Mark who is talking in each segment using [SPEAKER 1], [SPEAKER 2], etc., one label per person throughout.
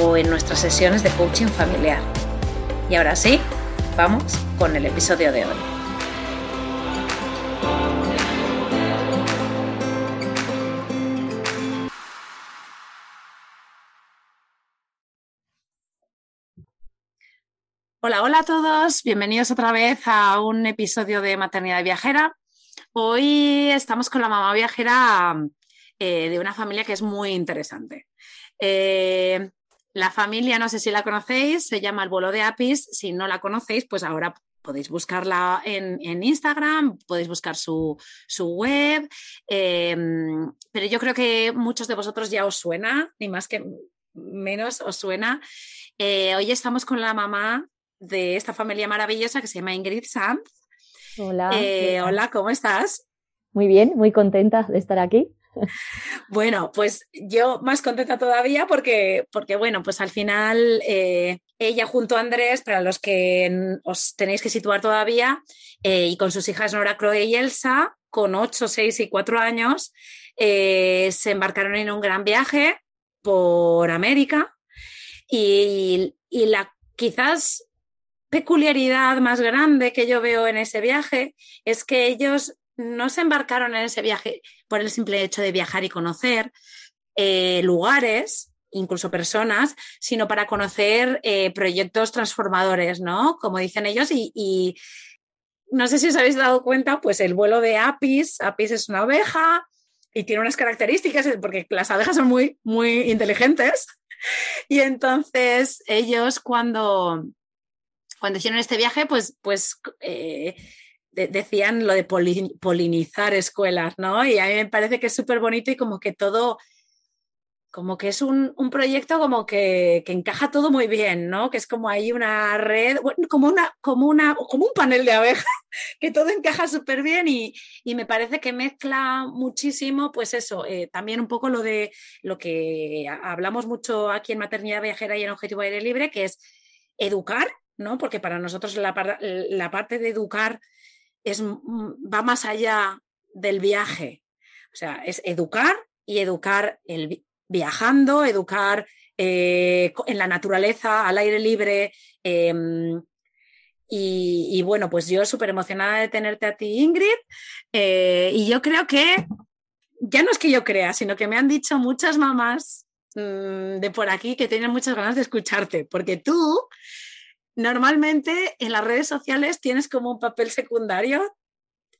[SPEAKER 1] o en nuestras sesiones de coaching familiar. Y ahora sí, vamos con el episodio de hoy. Hola, hola a todos, bienvenidos otra vez a un episodio de Maternidad Viajera. Hoy estamos con la mamá viajera eh, de una familia que es muy interesante. Eh, la familia, no sé si la conocéis, se llama El Bolo de Apis. Si no la conocéis, pues ahora podéis buscarla en, Instagram, podéis buscar su, web, em, pero yo creo que muchos de vosotros ya os suena, ni más que menos os suena. Eh, hoy estamos con la mamá de esta familia maravillosa que se llama Ingrid Sanz.
[SPEAKER 2] Hola.
[SPEAKER 1] Eh, hola, ¿cómo estás?
[SPEAKER 2] Muy bien, muy contenta de estar aquí.
[SPEAKER 1] Bueno, pues yo más contenta todavía porque, porque bueno, pues al final eh, ella junto a Andrés, para los que os tenéis que situar todavía, eh, y con sus hijas Nora, Chloe y Elsa, con 8, 6 y 4 años, eh, se embarcaron en un gran viaje por América y, y la quizás peculiaridad más grande que yo veo en ese viaje es que ellos no se embarcaron en ese viaje por el simple hecho de viajar y conocer eh, lugares, incluso personas, sino para conocer eh, proyectos transformadores, ¿no? Como dicen ellos, y, no sé si os habéis dado cuenta, pues el vuelo de Apis, Apis es una abeja y tiene unas características, porque las abejas son muy, muy inteligentes. Y entonces ellos cuando, cuando hicieron este viaje, pues, pues eh, decían lo de polinizar escuelas, ¿no? Y a mí me parece que es súper bonito y como que todo, como que es un, proyecto como que, encaja todo muy bien, ¿no? Que es como ahí una red, como, una, como, una, como un panel de abejas, que todo encaja súper bien y, me parece que mezcla muchísimo, pues eso, eh, también un poco lo de lo que hablamos mucho aquí en Maternidad Viajera y en Objetivo Aire Libre, que es educar, ¿no? Porque para nosotros la, la parte de educar va más allá del viaje. O sea, es educar y educar el, viajando, educar eh, en la naturaleza, al aire libre. Em, y, bueno, pues yo súper emocionada de tenerte a ti, Ingrid. Eh, y yo creo que, ya no es que yo crea, sino que me han dicho muchas mamás mm, de por aquí que tienen muchas ganas de escucharte, porque tú normalmente en las redes sociales tienes como un papel secundario,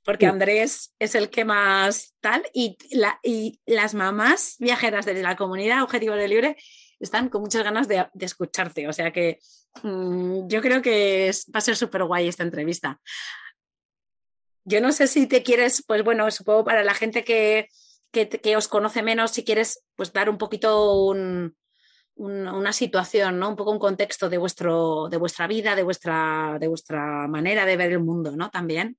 [SPEAKER 1] porque Andrés es el que más tal, y, y las mamás viajeras de la comunidad Objetivo de Libre están con muchas ganas de, escucharte. O sea que mm, yo creo que va a ser súper guay esta entrevista. Yo no sé si te quieres, pues bueno, supongo para la gente que, que os conoce menos, si quieres pues dar un poquito un, una situación, ¿no? Un poco un contexto de, vuestro, de vuestra vida, de vuestra, de vuestra manera de ver el mundo, ¿no? También.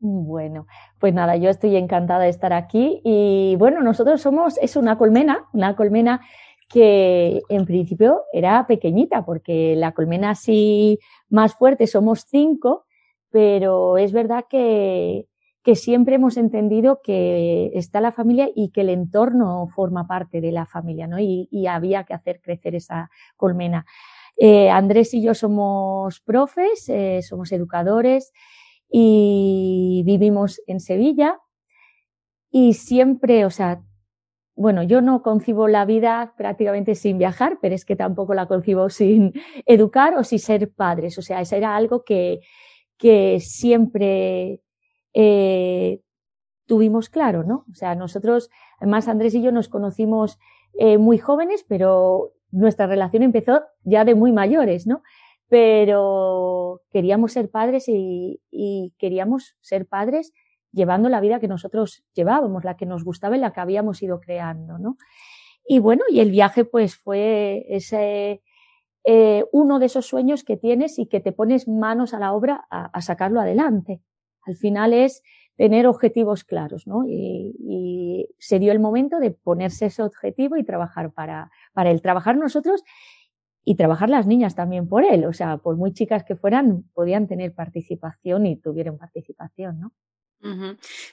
[SPEAKER 2] Bueno, pues nada, yo estoy encantada de estar aquí y bueno, nosotros somos, es una colmena, una colmena que en principio era pequeñita, porque la colmena así más fuerte somos cinco, pero es verdad que, que siempre hemos entendido que está la familia y que el entorno forma parte de la familia, ¿no? Y, había que hacer crecer esa colmena. Eh, Andrés y yo somos profes, eh, somos educadores y vivimos en Sevilla y siempre, o sea, bueno, yo no concibo la vida prácticamente sin viajar, pero es que tampoco la concibo sin educar o sin ser padres. O sea, eso era algo que, que siempre eh, tuvimos claro, ¿no? O sea, nosotros, además Andrés y yo nos conocimos eh, muy jóvenes, pero nuestra relación empezó ya de muy mayores, ¿no? Pero queríamos ser padres y, queríamos ser padres llevando la vida que nosotros llevábamos, la que nos gustaba y la que habíamos ido creando, ¿no? Y bueno, y el viaje pues fue ese, eh, uno de esos sueños que tienes y que te pones manos a la obra a, sacarlo adelante. Al final es tener objetivos claros, ¿no? Y, se dio el momento de ponerse ese objetivo y trabajar para, para él. Trabajar nosotros y trabajar las niñas también por él. O sea, por muy chicas que fueran, podían tener participación y tuvieron participación, ¿no?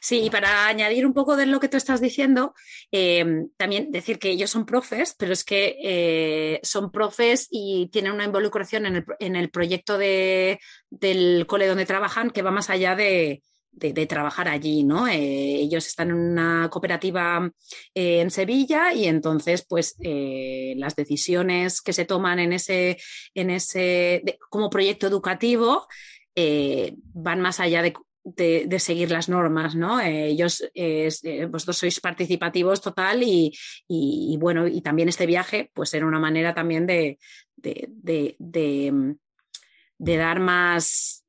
[SPEAKER 1] Sí, y para añadir un poco de lo que tú estás diciendo, em, también decir que ellos son profes, pero es que eh, son profes y tienen una involucración en el, proyecto de, del cole donde trabajan que va más allá de, trabajar allí, ¿no? Eh, ellos están en una cooperativa eh, en Sevilla y entonces, pues, las decisiones que se toman en ese, en ese como proyecto educativo van más allá de de, seguir las normas, ¿no? Eh, ellos, eh, vosotros sois participativos total y, bueno, y también este viaje, pues era una manera también de, de, de, dar más,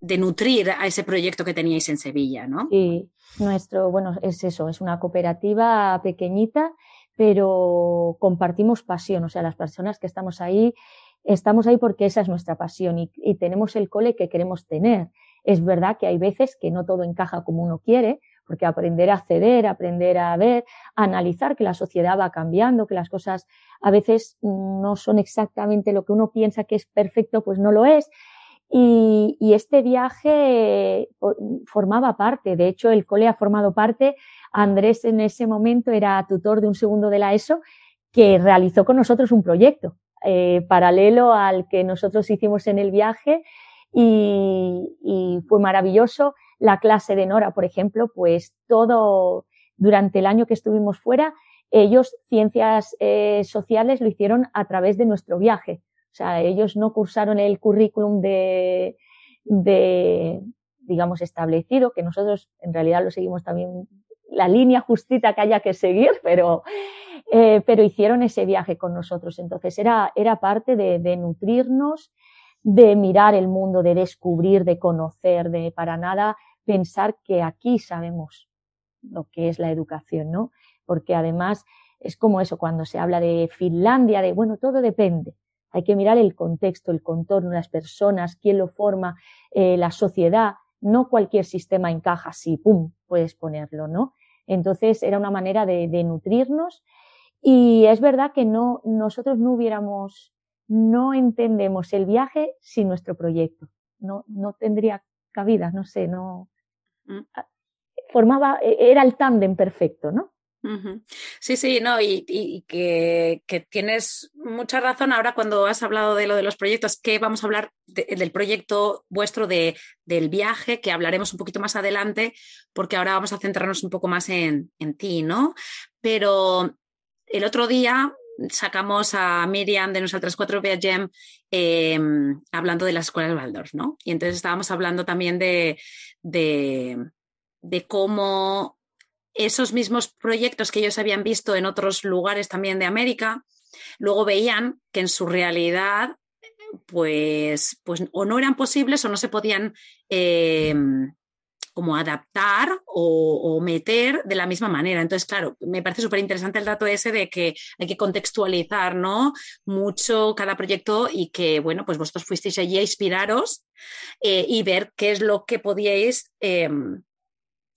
[SPEAKER 1] de nutrir a ese proyecto que teníais en Sevilla, ¿no?
[SPEAKER 2] Sí, nuestro, bueno, es eso, es una cooperativa pequeñita, pero compartimos pasión, o sea, las personas que estamos ahí, estamos ahí porque esa es nuestra pasión y, y tenemos el cole que queremos tener. Es verdad que hay veces que no todo encaja como uno quiere, porque aprender a ceder, aprender a ver, analizar que la sociedad va cambiando, que las cosas a veces no son exactamente lo que uno piensa que es perfecto, pues no lo es. Y, este viaje formaba parte, de hecho el cole ha formado parte, Andrés en ese momento era tutor de un segundo de la ESO que realizó con nosotros un proyecto eh, paralelo al que nosotros hicimos en el viaje y, fue maravilloso. La clase de Nora, por ejemplo, pues todo durante el año que estuvimos fuera, ellos ciencias eh, sociales lo hicieron a través de nuestro viaje. O sea, ellos no cursaron el currículum de, de, digamos, establecido, que nosotros en realidad lo seguimos también la línea justita que haya que seguir, pero, eh, pero hicieron ese viaje con nosotros. Entonces era, era parte de, de nutrirnos de mirar el mundo, de descubrir, de conocer, de para nada pensar que aquí sabemos lo que es la educación, ¿no? Porque además es como eso, cuando se habla de Finlandia, de, bueno, todo depende. Hay que mirar el contexto, el contorno, las personas, quién lo forma, eh, la sociedad. No cualquier sistema encaja así, pum, puedes ponerlo, ¿no? Entonces era una manera de, de nutrirnos y es verdad que no, nosotros no hubiéramos no entendemos el viaje sin nuestro proyecto. No, no tendría cabida, no sé, no. Mm. Formaba, e, era el tándem perfecto, ¿no?
[SPEAKER 1] Sí, sí, no, y, que, tienes mucha razón ahora cuando has hablado de lo de los proyectos, que vamos a hablar del proyecto vuestro de, del viaje, que hablaremos un poquito más adelante, porque ahora vamos a centrarnos un poco más en, en ti, ¿no? Pero el otro día sacamos a Miriam de nosotras cuatro Viagem eh, hablando de las escuelas Waldorf, ¿no? Y entonces estábamos hablando también de, de, de cómo esos mismos proyectos que ellos habían visto en otros lugares también de América, luego veían que en su realidad, pues, pues o no eran posibles o no se podían eh, como adaptar o, meter de la misma manera. Entonces, claro, me parece súper interesante el dato ese de que hay que contextualizar, ¿no? Mucho cada proyecto y que, bueno, pues vosotros fuisteis allí a inspiraros eh, y ver qué es lo que podíais em,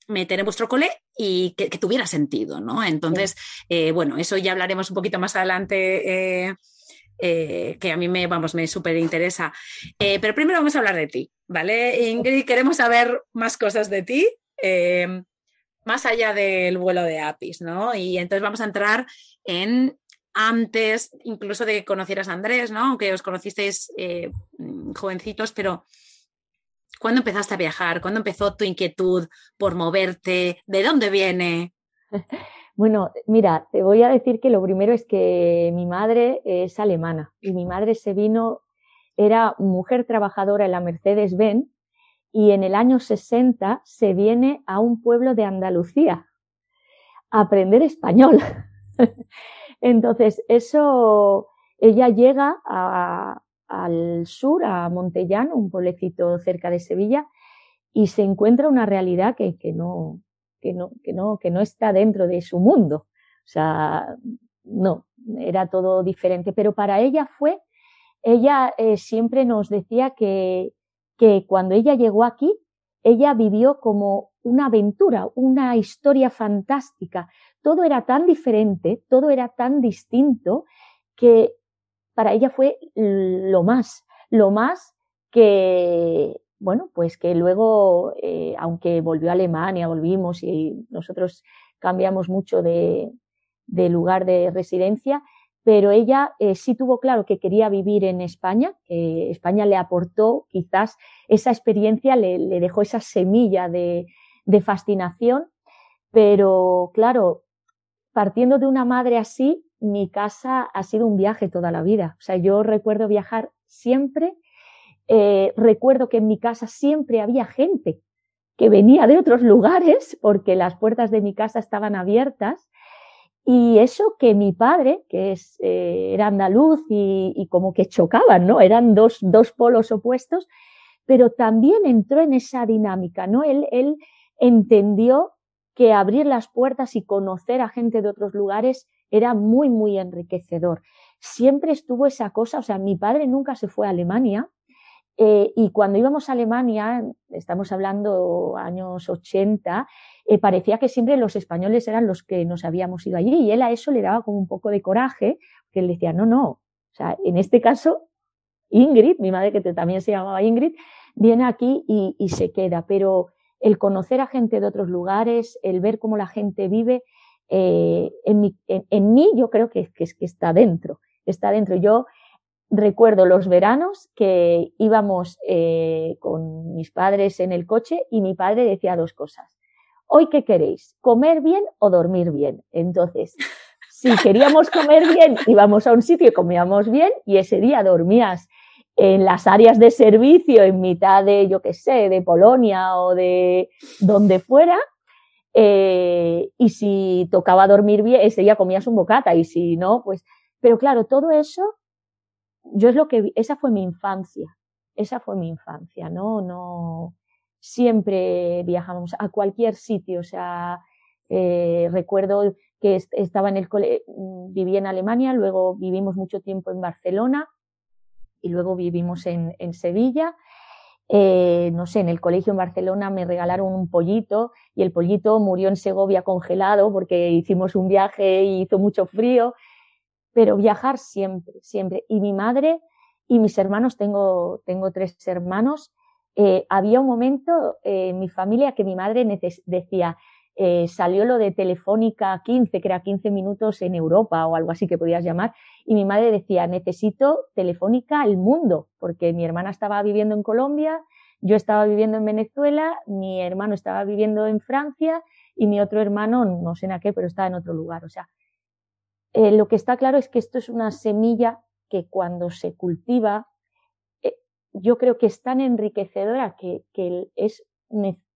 [SPEAKER 1] meter en vuestro cole y que, tuviera sentido, ¿no? Entonces, eh, bueno, eso ya hablaremos un poquito más adelante. Eh, que a mí me, vamos, me súper interesa. pero primero vamos a hablar de ti. ¿Vale? Ingrid, queremos saber más cosas de ti, eh, más allá del vuelo de APIs, ¿no? Y entonces vamos a entrar en antes incluso de que conocieras a Andrés, ¿no? Aunque os conocisteis eh, jovencitos, pero ¿cuándo empezaste a viajar? ¿Cuándo empezó tu inquietud por moverte? ¿De dónde viene?
[SPEAKER 2] Bueno, mira, te voy a decir que lo primero es que mi madre es alemana y mi madre se vino, era mujer trabajadora en la Mercedes-Benz y en el año 60 se viene a un pueblo de Andalucía a aprender español. Entonces, eso, ella llega al sur, a Montellano, un pueblecito cerca de Sevilla, y se encuentra una realidad que, que, no, que, no, que, no, que no está dentro de su mundo. O sea, no, era todo diferente. Pero para ella fue, ella eh, siempre nos decía que, que cuando ella llegó aquí, ella vivió como una aventura, una historia fantástica. Todo era tan diferente, todo era tan distinto que para ella fue lo más, lo más que, bueno, pues que luego, eh, aunque volvió a Alemania, volvimos y nosotros cambiamos mucho de, de lugar de residencia, pero ella eh, sí tuvo claro que quería vivir en España, España le aportó quizás esa experiencia, le, dejó esa semilla de, de, fascinación, pero claro, partiendo de una madre así, mi casa ha sido un viaje toda la vida. O sea, yo recuerdo viajar siempre eh, recuerdo que en mi casa siempre había gente que venía de otros lugares porque las puertas de mi casa estaban abiertas. Y eso que mi padre, que es, eh, era andaluz y, como que chocaban, ¿no? Eran dos, dos polos opuestos, pero también entró en esa dinámica, ¿no? Él, él entendió que abrir las puertas y conocer a gente de otros lugares era muy, muy enriquecedor. Siempre estuvo esa cosa, o sea, mi padre nunca se fue a Alemania, eh, y cuando íbamos a Alemania, estamos hablando años 80, eh, parecía que siempre los españoles eran los que nos habíamos ido allí y él a eso le daba como un poco de coraje, que él decía, no, no, o sea, en este caso, Ingrid, mi madre que también se llamaba Ingrid, viene aquí y, se queda, pero el conocer a gente de otros lugares, el ver cómo la gente vive, eh, en, mí yo creo que, que, que está dentro, está dentro. Yo recuerdo los veranos que íbamos eh, con mis padres en el coche y mi padre decía dos cosas. Hoy, ¿qué queréis? ¿Comer bien o dormir bien? Entonces, si queríamos comer bien, íbamos a un sitio y comíamos bien y ese día dormías en las áreas de servicio en mitad de, yo qué sé, de Polonia o de donde fuera. Eh, y si tocaba dormir bien, ese día comías un bocata y si no, pues, pero claro, todo eso yo es lo que, esa fue mi infancia, esa fue mi infancia, ¿no? No, siempre viajamos a cualquier sitio, o sea, eh, recuerdo que estaba en el cole, mm, viví en Alemania, luego vivimos mucho tiempo en Barcelona y luego vivimos en, en Sevilla. Eh, no sé, en el colegio en Barcelona me regalaron un pollito y el pollito murió en Segovia congelado porque hicimos un viaje y hizo mucho frío pero viajar siempre, siempre. Y mi madre y mis hermanos, tengo, tengo tres hermanos, eh, había un momento eh, en mi familia que mi madre decía, eh, salió lo de Telefónica 15, que era 15 minutos en Europa o algo así que podías llamar, y mi madre decía, necesito Telefónica el mundo, porque mi hermana estaba viviendo en Colombia, yo estaba viviendo en Venezuela, mi hermano estaba viviendo en Francia y mi otro hermano, no sé en qué, pero estaba en otro lugar. O sea, eh, lo que está claro es que esto es una semilla que cuando se cultiva, eh, yo creo que es tan enriquecedora que, es,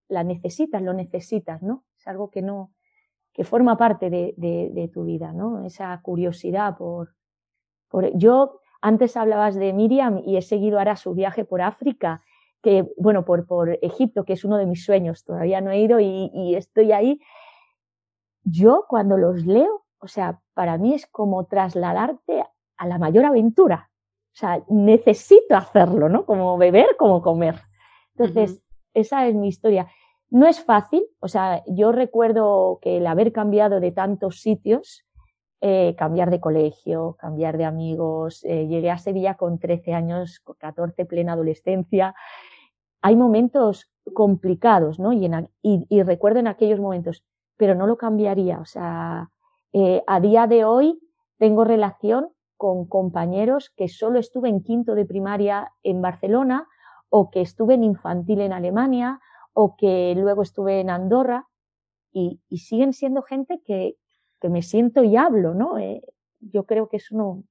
[SPEAKER 2] la necesitas, lo necesitas, ¿no? Es algo que no, que forma parte de tu vida, ¿no? Esa curiosidad por, por, yo antes hablabas de Miriam y he seguido ahora su viaje por África, que, bueno, por, por Egipto, que es uno de mis sueños, todavía no he ido y, y estoy ahí. Yo cuando los leo, o sea, para mí es como trasladarte a la mayor aventura. O sea, necesito hacerlo, ¿no? Como beber, como comer. Entonces, esa es mi historia. No es fácil, o sea, yo recuerdo que el haber cambiado de tantos sitios, eh, cambiar de colegio, cambiar de amigos, eh, llegué a Sevilla con 13 años, con 14, plena adolescencia. Hay momentos complicados, ¿no? Y, en, y, y recuerdo en aquellos momentos, pero no lo cambiaría, o sea, eh, a día de hoy tengo relación con compañeros que solo estuve en quinto de primaria en Barcelona o que estuve en infantil en Alemania o que luego estuve en Andorra y, y siguen siendo gente que, que me siento y hablo, ¿no? Eh, yo creo que eso no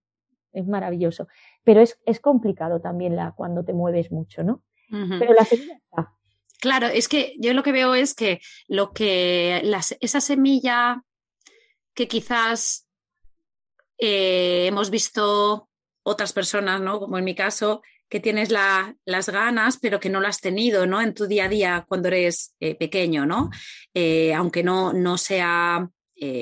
[SPEAKER 2] es maravilloso. Pero es, es complicado también la, cuando te mueves mucho, ¿no? Pero la semilla está.
[SPEAKER 1] Claro, es que yo lo que veo es que lo que esa semilla que quizás eh, hemos visto otras personas, ¿no? Como en mi caso, que tienes las ganas, pero que no las has tenido, ¿no? En tu día a día cuando eres eh, pequeño, ¿no? Eh, aunque no, no sea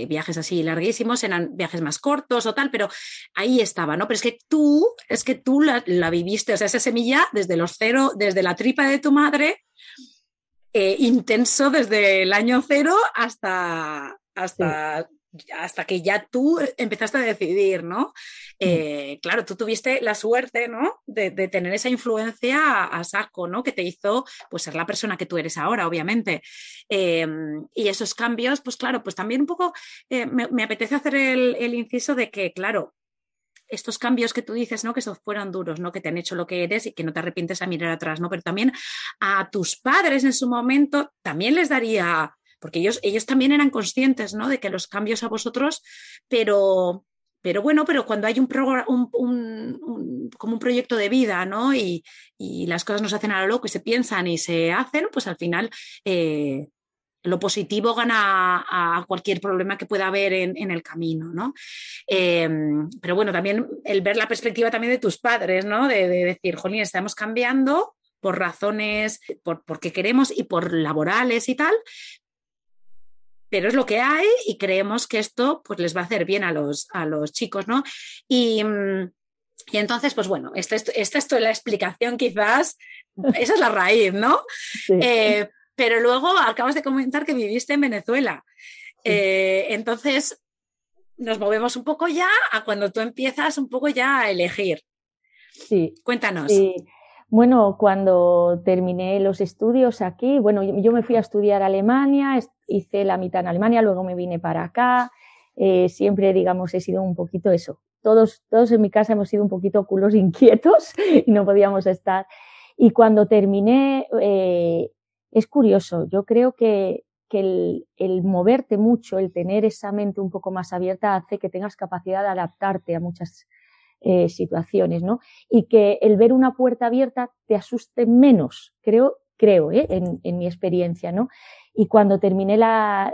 [SPEAKER 1] viajes así larguísimos, eran viajes más cortos o tal, pero ahí estaba, ¿no? Pero es que tú, es que tú la, viviste, o sea, esa semilla desde los cero, desde la tripa de tu madre, intenso desde el año cero hasta, hasta hasta que ya tú empezaste a decidir, ¿no? Mm. Eh, claro, tú tuviste la suerte, ¿no? De, tener esa influencia a, saco, ¿no? Que te hizo, pues, ser la persona que tú eres ahora, obviamente. Em, y esos cambios, pues, claro, pues también un poco eh, me, apetece hacer el, inciso de que, claro, estos cambios que tú dices, ¿no? Que fueron duros, ¿no? Que te han hecho lo que eres y que no te arrepientes a mirar atrás, ¿no? Pero también a tus padres en su momento también les daría porque ellos, ellos también eran conscientes ¿no? de que los cambios a vosotros, pero, pero bueno, pero cuando hay un, como un proyecto de vida, ¿no? Y, las cosas no se hacen a lo loco y se piensan y se hacen, pues al final eh, lo positivo gana a, cualquier problema que pueda haber en, el camino, ¿no? Em, pero bueno, también el ver la perspectiva también de tus padres, ¿no? De, de decir, jolín, estamos cambiando por razones, por, porque queremos y por laborales y tal, pero es lo que hay y creemos que esto pues, les va a hacer bien a los, a los chicos, ¿no? Y, mm, entonces, pues bueno, esta, esta es la explicación quizás, esa es la raíz, ¿no? Eh, pero luego acabas de comentar que viviste en Venezuela. Eh, entonces, nos movemos un poco ya a cuando tú empiezas un poco ya a elegir.
[SPEAKER 2] Sí.
[SPEAKER 1] Cuéntanos.
[SPEAKER 2] Bueno, cuando terminé los estudios aquí, bueno, yo, me fui a estudiar a Alemania, hice la mitad en Alemania, luego me vine para acá. Eh, siempre, digamos, he sido un poquito eso. Todos, todos en mi casa hemos sido un poquito culos inquietos y no podíamos estar. Y cuando terminé, eh, es curioso, yo creo que, que el, el, moverte mucho, el tener esa mente un poco más abierta hace que tengas capacidad de adaptarte a muchas eh, situaciones, ¿no? Y que el ver una puerta abierta te asuste menos, creo, creo, ¿eh? en, mi experiencia, ¿no? Y cuando terminé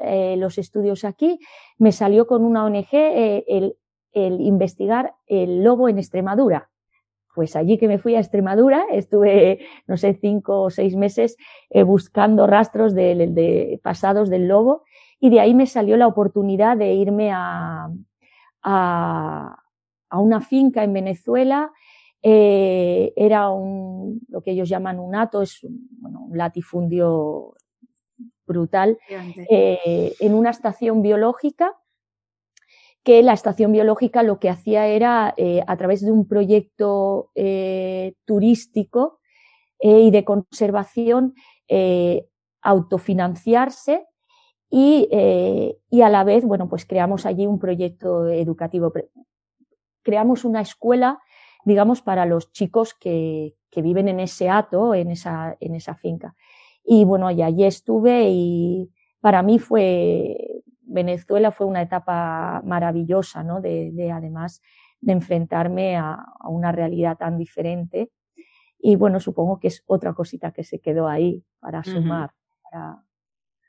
[SPEAKER 2] eh, los estudios aquí, me salió con una ONG el, investigar el lobo en Extremadura. Pues allí que me fui a Extremadura, estuve, no sé, cinco o seis meses buscando rastros de, pasados del lobo y de ahí me salió la oportunidad de irme a una finca en Venezuela. Eh, era un, lo que ellos llaman un hato, es un, latifundio brutal, eh, en una estación biológica que la estación biológica lo que hacía era, eh, a través de un proyecto turístico y de conservación, autofinanciarse y, y, a la vez, bueno, pues creamos allí un proyecto educativo creamos una escuela, digamos, para los chicos que, que viven en ese hato, en esa, en esa finca. Y bueno, y allí estuve y para mí fue, Venezuela fue una etapa maravillosa, ¿no? De, de además de enfrentarme a, a, una realidad tan diferente. Y bueno, supongo que es otra cosita que se quedó ahí para sumar. para...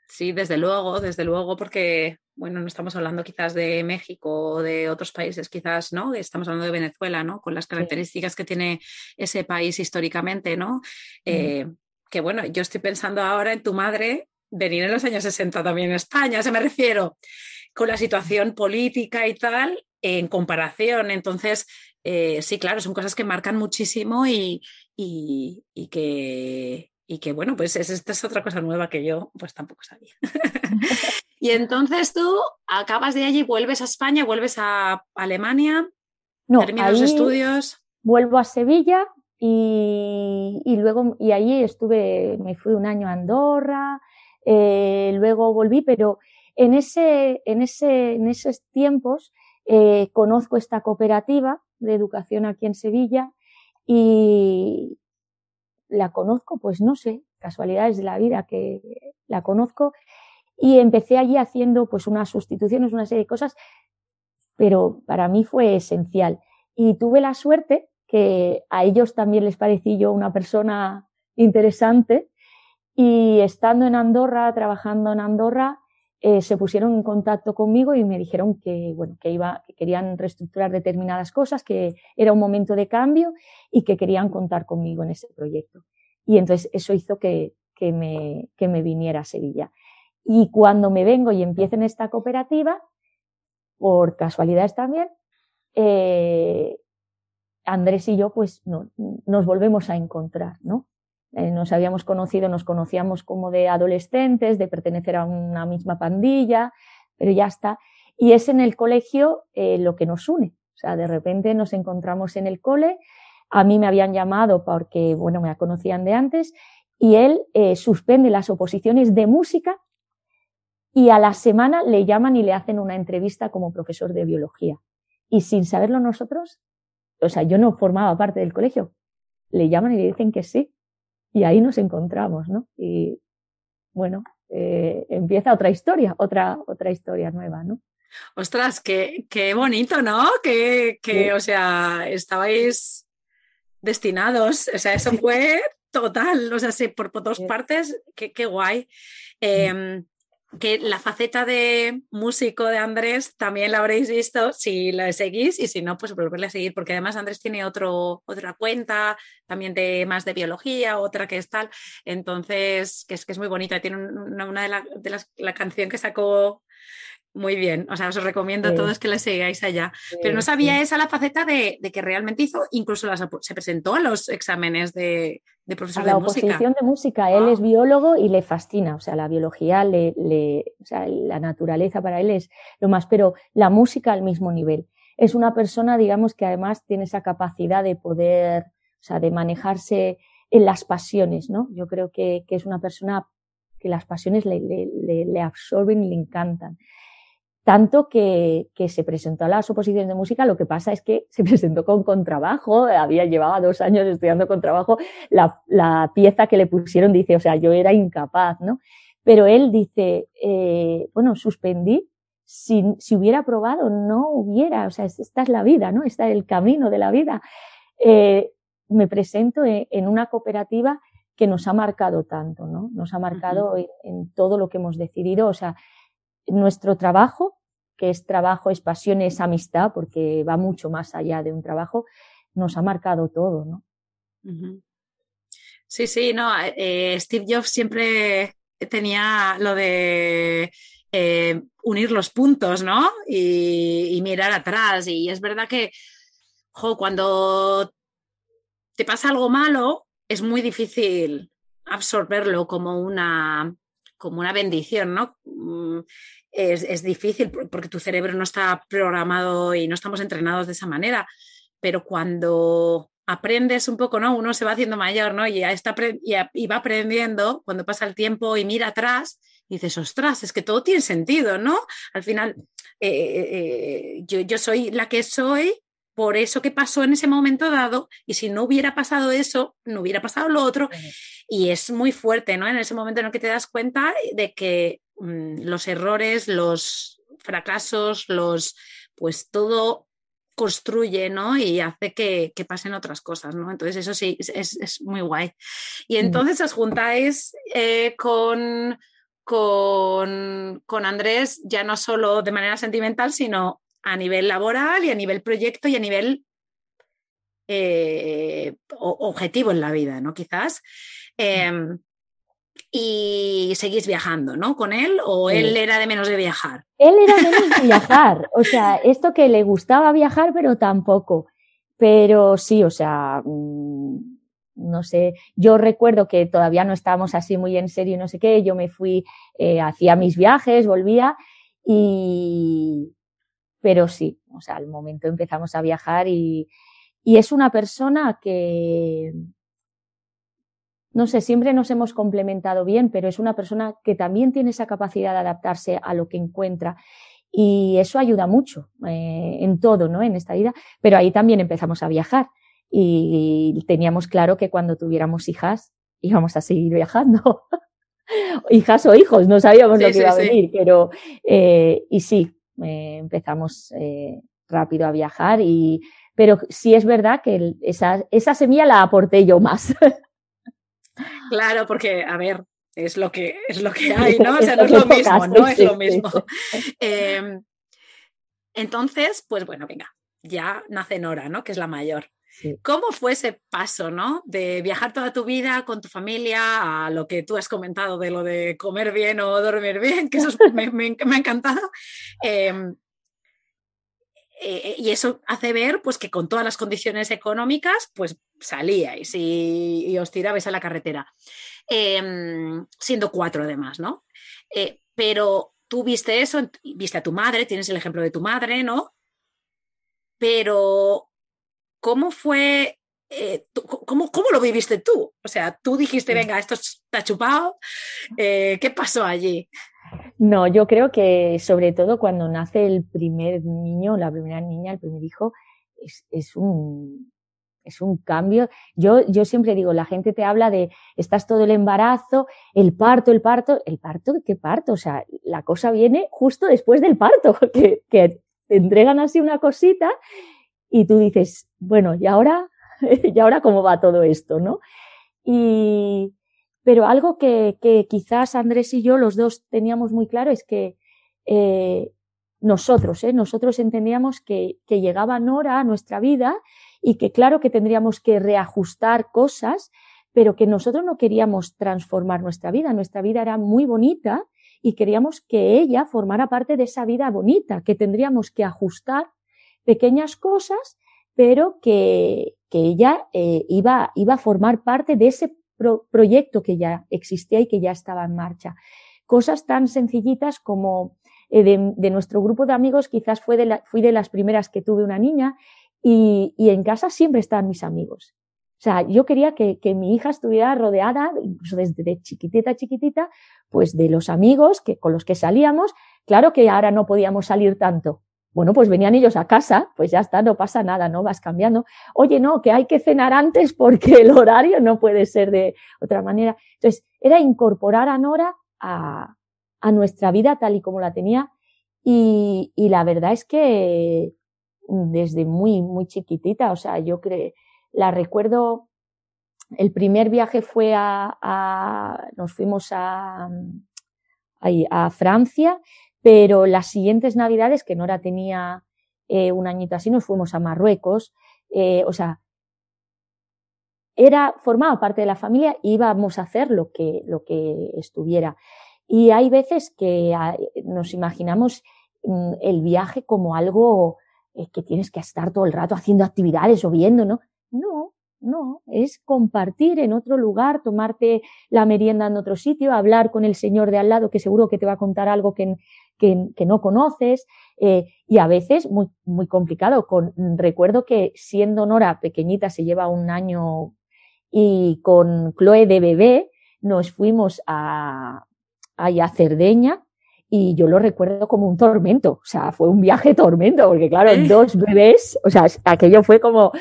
[SPEAKER 1] Sí, desde luego, desde luego, porque bueno, no estamos hablando quizás de México o de otros países, quizás, ¿no? Estamos hablando de Venezuela, ¿no? Con las características que tiene ese país históricamente, ¿no? Eh, que bueno, yo estoy pensando ahora en tu madre venir en los años 60 también en España, se me refiero, con la situación política y tal, en comparación. Entonces, eh, sí, claro, son cosas que marcan muchísimo y, y, y que, y que bueno, pues esta es otra cosa nueva que yo pues tampoco sabía. y entonces tú acabas de allí, vuelves a España, vuelves a Alemania,
[SPEAKER 2] no, terminas los estudios. Vuelvo a Sevilla y, y, luego, y allí estuve, me fui un año a Andorra, eh, luego volví, pero en ese, en ese, en esos tiempos eh, conozco esta cooperativa de educación aquí en Sevilla y, la conozco, pues no sé, casualidades de la vida que la conozco y empecé allí haciendo pues unas sustituciones, una serie de cosas, pero para mí fue esencial. Y tuve la suerte que a ellos también les parecí yo una persona interesante y estando en Andorra, trabajando en Andorra, eh, se pusieron en contacto conmigo y me dijeron que, bueno, que, iba, que querían reestructurar determinadas cosas, que era un momento de cambio y que querían contar conmigo en ese proyecto. Y entonces eso hizo que, que, me, que me viniera a Sevilla. Y cuando me vengo y empiezo en esta cooperativa, por casualidades también, eh, Andrés y yo pues no, nos volvemos a encontrar, ¿no? Eh, nos habíamos conocido, nos conocíamos como de adolescentes, de pertenecer a una misma pandilla, pero ya está. Y es en el colegio eh, lo que nos une. O sea, de repente nos encontramos en el cole. A mí me habían llamado porque, bueno, me conocían de antes y él suspende las oposiciones de música y a la semana le llaman y le hacen una entrevista como profesor de biología. Y sin saberlo nosotros, o sea, yo no formaba parte del colegio, le llaman y le dicen que sí. Y ahí nos encontramos, ¿no? Y bueno, eh, empieza otra historia, otra, otra historia nueva, ¿no?
[SPEAKER 1] Ostras, qué, qué bonito, ¿no? Que, que o sea, estabais destinados, o sea, eso fue total, o sea, sí, por, por dos partes, qué, qué guay. Eh, que la faceta de músico de Andrés también la habréis visto si la seguís y si no, pues volverle a seguir, porque además Andrés tiene otro, otra cuenta también de más de biología, otra que es tal, entonces, que es, que es muy bonita, tiene una, una de, de las, la canción que sacó muy bien, o sea, os recomiendo a todos que le sigáis allá. Pero no sabía esa la faceta de, de, que realmente hizo, incluso las, se presentó a los exámenes de, de profesor
[SPEAKER 2] a
[SPEAKER 1] la
[SPEAKER 2] oposición de música. Él es biólogo y le fascina, o sea, la biología, le, le, o sea, la naturaleza para él es lo más, pero la música al mismo nivel. Es una persona, digamos, que además tiene esa capacidad de poder, o sea, de manejarse en las pasiones, ¿no? Yo creo que, que es una persona que las pasiones le, le, le absorben y le encantan tanto que, que, se presentó a las oposiciones de música, lo que pasa es que se presentó con contrabajo, había llevado dos años estudiando con trabajo, la, la, pieza que le pusieron dice, o sea, yo era incapaz, ¿no? Pero él dice, eh, bueno, suspendí, si, si hubiera probado, no hubiera, o sea, esta es la vida, ¿no? Está el camino de la vida. Eh, me presento en, en, una cooperativa que nos ha marcado tanto, ¿no? Nos ha marcado en, en todo lo que hemos decidido, o sea, nuestro trabajo, que es trabajo, es pasión, es amistad, porque va mucho más allá de un trabajo, nos ha marcado todo, ¿no?
[SPEAKER 1] Sí, sí, no, eh, Steve Jobs siempre tenía lo de eh, unir los puntos, ¿no? Y, mirar atrás. Y es verdad que, cuando te pasa algo malo, es muy difícil absorberlo como una, como una bendición, ¿no? Mm, es, es, difícil porque tu cerebro no está programado y no estamos entrenados de esa manera, pero cuando aprendes un poco, ¿no? Uno se va haciendo mayor, ¿no? Y, ya está, va aprendiendo cuando pasa el tiempo y mira atrás y dices, ostras, es que todo tiene sentido, ¿no? Al final, eh, eh, yo, yo soy la que soy por eso que pasó en ese momento dado y si no hubiera pasado eso, no hubiera pasado lo otro. Y es muy fuerte, ¿no? En ese momento en el que te das cuenta de que mmm, los errores, los fracasos, los, pues todo construye, ¿no? Y hace que, que pasen otras cosas, ¿no? Entonces eso sí, es, es muy guay. Y entonces os juntáis eh, con, con, con Andrés ya no solo de manera sentimental, sino a nivel laboral y a nivel proyecto y a nivel eh, objetivo en la vida, ¿no? Quizás. Eh, y seguís viajando, ¿no? ¿Con él o sí. él era de menos de viajar?
[SPEAKER 2] Él era menos de viajar, o sea, esto que le gustaba viajar, pero tampoco. Pero sí, o sea, mmm, no sé, yo recuerdo que todavía no estábamos así muy en serio, no sé qué, yo me fui, eh, hacía mis viajes, volvía y, pero sí, o sea, al momento empezamos a viajar y, y es una persona que, no sé, siempre nos hemos complementado bien, pero es una persona que también tiene esa capacidad de adaptarse a lo que encuentra y eso ayuda mucho eh, en todo, ¿no? En esta vida, pero ahí también empezamos a viajar y teníamos claro que cuando tuviéramos hijas íbamos a seguir viajando. hijas o hijos, no sabíamos lo que iba a venir, pero eh, y sí, empezamos eh, rápido a viajar y pero sí es verdad que esa, esa semilla la aporté yo más.
[SPEAKER 1] Claro, porque, a ver, es lo que, es lo que hay, ¿no? O sea, no es lo mismo, no es lo mismo. Em, entonces, pues bueno, venga, ya nace Nora, ¿no? Que es la mayor. ¿Cómo fue ese paso, ¿no? De viajar toda tu vida con tu familia a lo que tú has comentado de lo de comer bien o dormir bien, que eso me, ha encantado. Em, eh, y eso hace ver pues que con todas las condiciones económicas pues salíais y, os tirabais a la carretera, em, siendo cuatro además, ¿no? Eh, pero tú viste eso, viste a tu madre, tienes el ejemplo de tu madre, ¿no? Pero, ¿cómo fue, eh, cómo, lo viviste tú? O sea, tú dijiste, venga, esto está chupado, ¿qué pasó allí?
[SPEAKER 2] No, yo creo que sobre todo cuando nace el primer niño, la primera niña, el primer hijo, es, es un, es un cambio. Yo, yo siempre digo, la gente te habla de, estás todo el embarazo, el parto, el parto, el parto, ¿qué parto? O sea, la cosa viene justo después del parto, que, que te entregan así una cosita y tú dices, bueno, ¿y ahora? ¿Y ahora cómo va todo esto? ¿no? Y, pero algo que, que, quizás Andrés y yo, los dos, teníamos muy claro es que eh, nosotros, ¿eh? nosotros entendíamos que, que llegaba Nora a nuestra vida y que claro que tendríamos que reajustar cosas, pero que nosotros no queríamos transformar nuestra vida. Nuestra vida era muy bonita y queríamos que ella formara parte de esa vida bonita, que tendríamos que ajustar pequeñas cosas, pero que, que ella eh, iba, iba a formar parte de ese proyecto que ya existía y que ya estaba en marcha. Cosas tan sencillitas como eh, de, nuestro grupo de amigos, quizás fue de fui de las primeras que tuve una niña y, en casa siempre estaban mis amigos. O sea, yo quería que, mi hija estuviera rodeada, incluso desde chiquitita, chiquitita, pues de los amigos que, con los que salíamos. Claro que ahora no podíamos salir tanto, bueno, pues venían ellos a casa, pues ya está, no pasa nada, ¿no? Vas cambiando. Oye, no, que hay que cenar antes porque el horario no puede ser de otra manera. Entonces, era incorporar a Nora a, a nuestra vida tal y como la tenía. Y, la verdad es que desde muy, muy chiquitita, o sea, yo creo, la recuerdo, el primer viaje fue a, a nos fuimos a, a, a Francia pero las siguientes navidades, que Nora tenía eh, un añito así, nos fuimos a Marruecos, eh, o sea, era, formaba parte de la familia, íbamos a hacer lo que, lo que estuviera. Y hay veces que ah, nos imaginamos mm, el viaje como algo eh, que tienes que estar todo el rato haciendo actividades o viendo, ¿no? No, no, es compartir en otro lugar, tomarte la merienda en otro sitio, hablar con el señor de al lado que seguro que te va a contar algo que, que, no conoces eh, y a veces muy, muy complicado. Con, recuerdo que siendo Nora pequeñita, se lleva un año y con Chloe de bebé nos fuimos a, a Cerdeña y yo lo recuerdo como un tormento, o sea, fue un viaje tormento, porque claro, dos bebés, o sea, aquello fue como,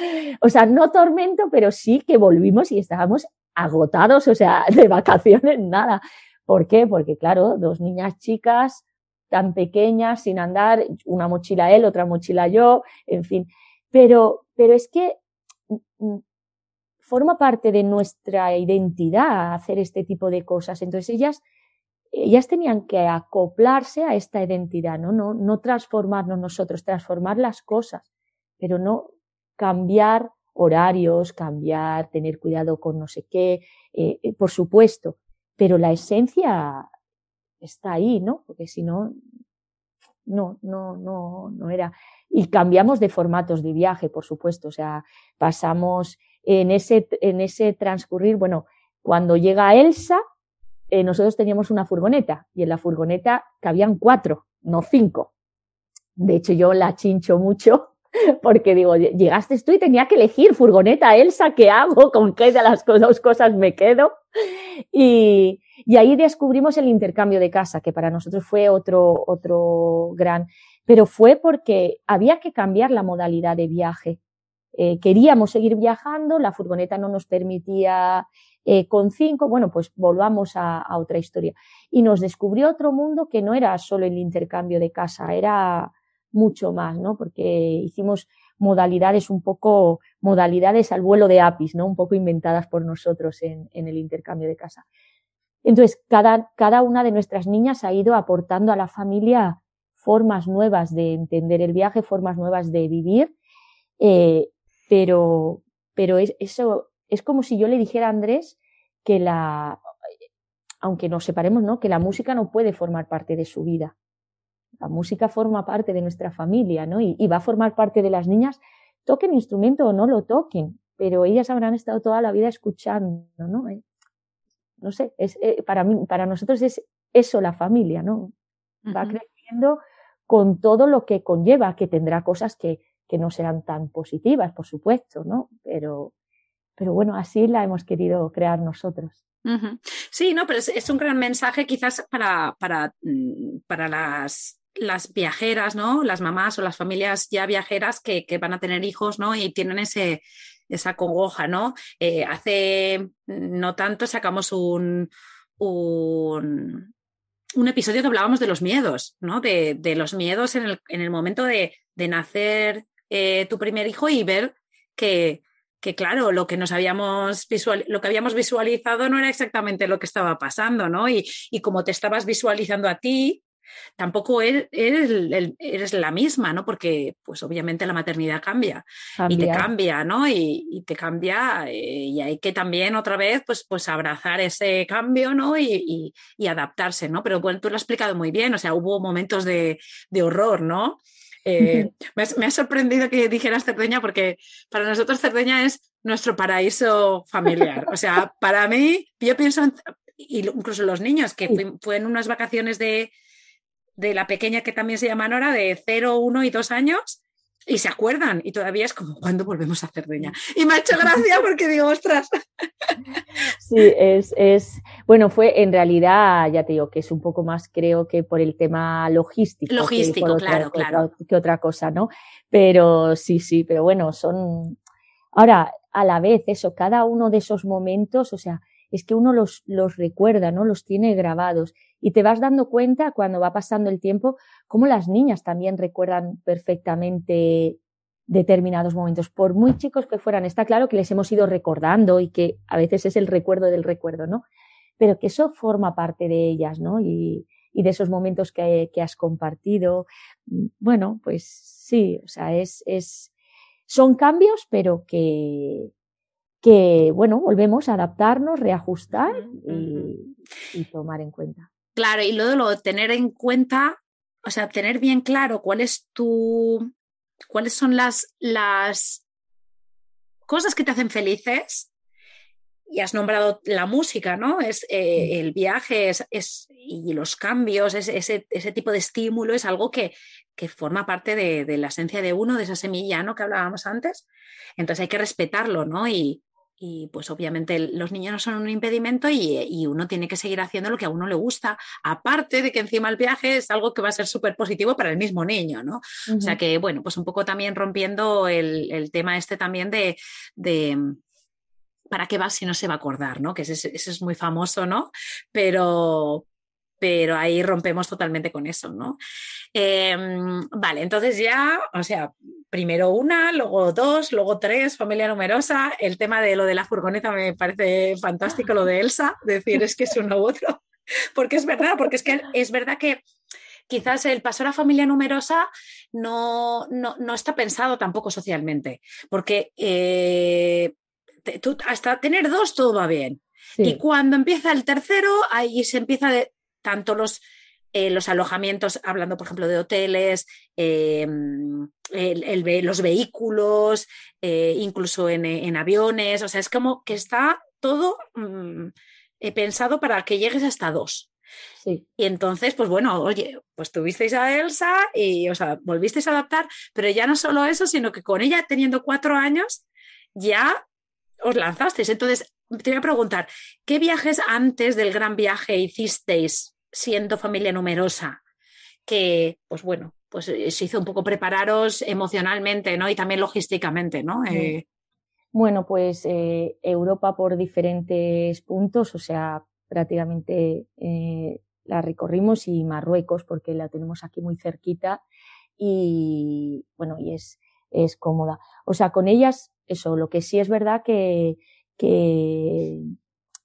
[SPEAKER 2] o sea, no tormento, pero sí que volvimos y estábamos agotados, o sea, de vacaciones, nada. ¿Por qué? Porque claro, dos niñas chicas, tan pequeñas, sin andar, una mochila él, otra mochila yo, en fin. Pero, pero es que mm, mm, forma parte de nuestra identidad hacer este tipo de cosas. Entonces ellas, ellas tenían que acoplarse a esta identidad, ¿no? No, no transformarnos nosotros, transformar las cosas, pero no cambiar horarios, cambiar, tener cuidado con no sé qué, eh, eh, por supuesto, pero la esencia está ahí, ¿no? Porque si no, no, no, no, no era. Y cambiamos de formatos de viaje, por supuesto. O sea, pasamos en ese, en ese transcurrir, bueno, cuando llega Elsa, eh, nosotros teníamos una furgoneta y en la furgoneta cabían cuatro, no cinco. De hecho, yo la chincho mucho porque digo, llegaste tú y tenía que elegir furgoneta, Elsa, ¿qué hago? ¿Con qué de las dos cosas me quedo? Y, ahí descubrimos el intercambio de casa, que para nosotros fue otro, otro gran, pero fue porque había que cambiar la modalidad de viaje. Eh, queríamos seguir viajando, la furgoneta no nos permitía Eh, con cinco, bueno, pues volvamos a, otra historia. Y nos descubrió otro mundo que no era solo el intercambio de casa, era mucho más, ¿no? Porque hicimos modalidades un poco, modalidades al vuelo de APIs, ¿no? Un poco inventadas por nosotros en, el intercambio de casa. Entonces, cada, cada una de nuestras niñas ha ido aportando a la familia formas nuevas de entender el viaje, formas nuevas de vivir, eh, pero, pero es, eso es como si yo le dijera a Andrés que la, aunque nos separemos, ¿no? Que la música no puede formar parte de su vida. La música forma parte de nuestra familia, ¿no? Y, va a formar parte de las niñas, toquen instrumento o no lo toquen, pero ellas habrán estado toda la vida escuchando, ¿no? Eh, no sé, es, eh, para mí, para nosotros es eso la familia, ¿no? Va creciendo con todo lo que conlleva, que tendrá cosas que, que no serán tan positivas, por supuesto, ¿no? Pero, pero bueno, así la hemos querido crear nosotros.
[SPEAKER 1] Sí, no, pero es, un gran mensaje quizás para, para, mm, para las, las viajeras, ¿no? Las mamás o las familias ya viajeras que, que van a tener hijos, ¿no? Y tienen ese, esa congoja, ¿no? Eh, hace no tanto sacamos un, un, un, episodio que hablábamos de los miedos, ¿no? De, de los miedos en el, en el momento de, de nacer eh, tu primer hijo y ver que, que claro, lo que nos habíamos visual, lo que habíamos visualizado no era exactamente lo que estaba pasando, ¿no? Y, y como te estabas visualizando a ti, tampoco eres, eres, la misma, ¿no? Porque, pues obviamente la maternidad cambia, y te cambia, ¿no? Y, te cambia eh, y hay que también otra vez, pues, pues abrazar ese cambio, ¿no? Y, adaptarse, ¿no? Pero bueno, tú lo has explicado muy bien, o sea, hubo momentos de, de horror, ¿no? Eh, me, ha sorprendido que dijeras Cerdeña porque para nosotros Cerdeña es nuestro paraíso familiar. O sea, para mí, yo pienso, incluso los niños, que fue en unas vacaciones de, de la pequeña que también se llama Nora, de 0, 1 y 2 años, y se acuerdan, y todavía es como, ¿cuándo volvemos a Cerdeña? Y me ha hecho gracia porque digo, ostras.
[SPEAKER 2] Sí, es, es, bueno, fue en realidad, ya te digo, que es un poco más, creo que por el tema logístico.
[SPEAKER 1] Logístico, claro, claro.
[SPEAKER 2] que otra cosa, ¿no? Pero sí, sí, pero bueno, son, ahora, a la vez, eso, cada uno de esos momentos, o sea, es que uno los, recuerda, ¿no? Los tiene grabados y te vas dando cuenta cuando va pasando el tiempo cómo las niñas también recuerdan perfectamente determinados momentos, por muy chicos que fueran. Está claro que les hemos ido recordando y que a veces es el recuerdo del recuerdo, ¿no? Pero que eso forma parte de ellas, ¿no? Y, de esos momentos que, que, has compartido. Bueno, pues sí, o sea, es, es, son cambios, pero que, que, bueno, volvemos a adaptarnos, reajustar y, y tomar en cuenta.
[SPEAKER 1] Claro, y luego tener en cuenta, o sea, tener bien claro cuál es tu, cuáles son las, las cosas que te hacen felices. Y has nombrado la música, ¿no? Es eh, el viaje es, es, y los cambios, ese, ese, tipo de estímulo es algo que, que forma parte de, de, la esencia de uno, de esa semilla, ¿no? Que hablábamos antes. Entonces hay que respetarlo, ¿no? Y, y pues obviamente los niños no son un impedimento y, uno tiene que seguir haciendo lo que a uno le gusta, aparte de que encima el viaje es algo que va a ser súper positivo para el mismo niño, ¿no? O sea que, bueno, pues un poco también rompiendo el, tema este también de, ¿para qué vas si no se va a acordar, ¿no? Que ese, ese es muy famoso, ¿no? Pero, pero ahí rompemos totalmente con eso, ¿no? Em, vale, entonces ya, o sea, primero una, luego dos, luego tres, familia numerosa. El tema de lo de la furgoneta me parece fantástico, lo de Elsa, decir es que es uno u otro, porque es verdad, porque es que es verdad que quizás el paso a familia numerosa no, no, está pensado tampoco socialmente, porque eh, tú, hasta tener dos todo va bien. Y cuando empieza el tercero, ahí se empieza de, tanto los, eh, los alojamientos, hablando por ejemplo de hoteles, eh, los vehículos, eh, incluso en, aviones, o sea, es como que está todo mm, pensado para que llegues hasta dos. Y entonces, pues bueno, oye, pues tuvisteis a Elsa y, o sea, volvisteis a adaptar, pero ya no solo eso, sino que con ella teniendo cuatro años, ya os lanzasteis. Entonces, te voy a preguntar, ¿qué viajes antes del gran viaje hicisteis siendo familia numerosa? Que, pues bueno, pues eh, se hizo un poco prepararos emocionalmente, ¿no? Y también logísticamente, ¿no? Eh,
[SPEAKER 2] Bueno, pues eh, Europa por diferentes puntos, o sea, prácticamente eh, la recorrimos y Marruecos porque la tenemos aquí muy cerquita y bueno, y es, es cómoda. O sea, con ellas, eso, lo que sí es verdad que, que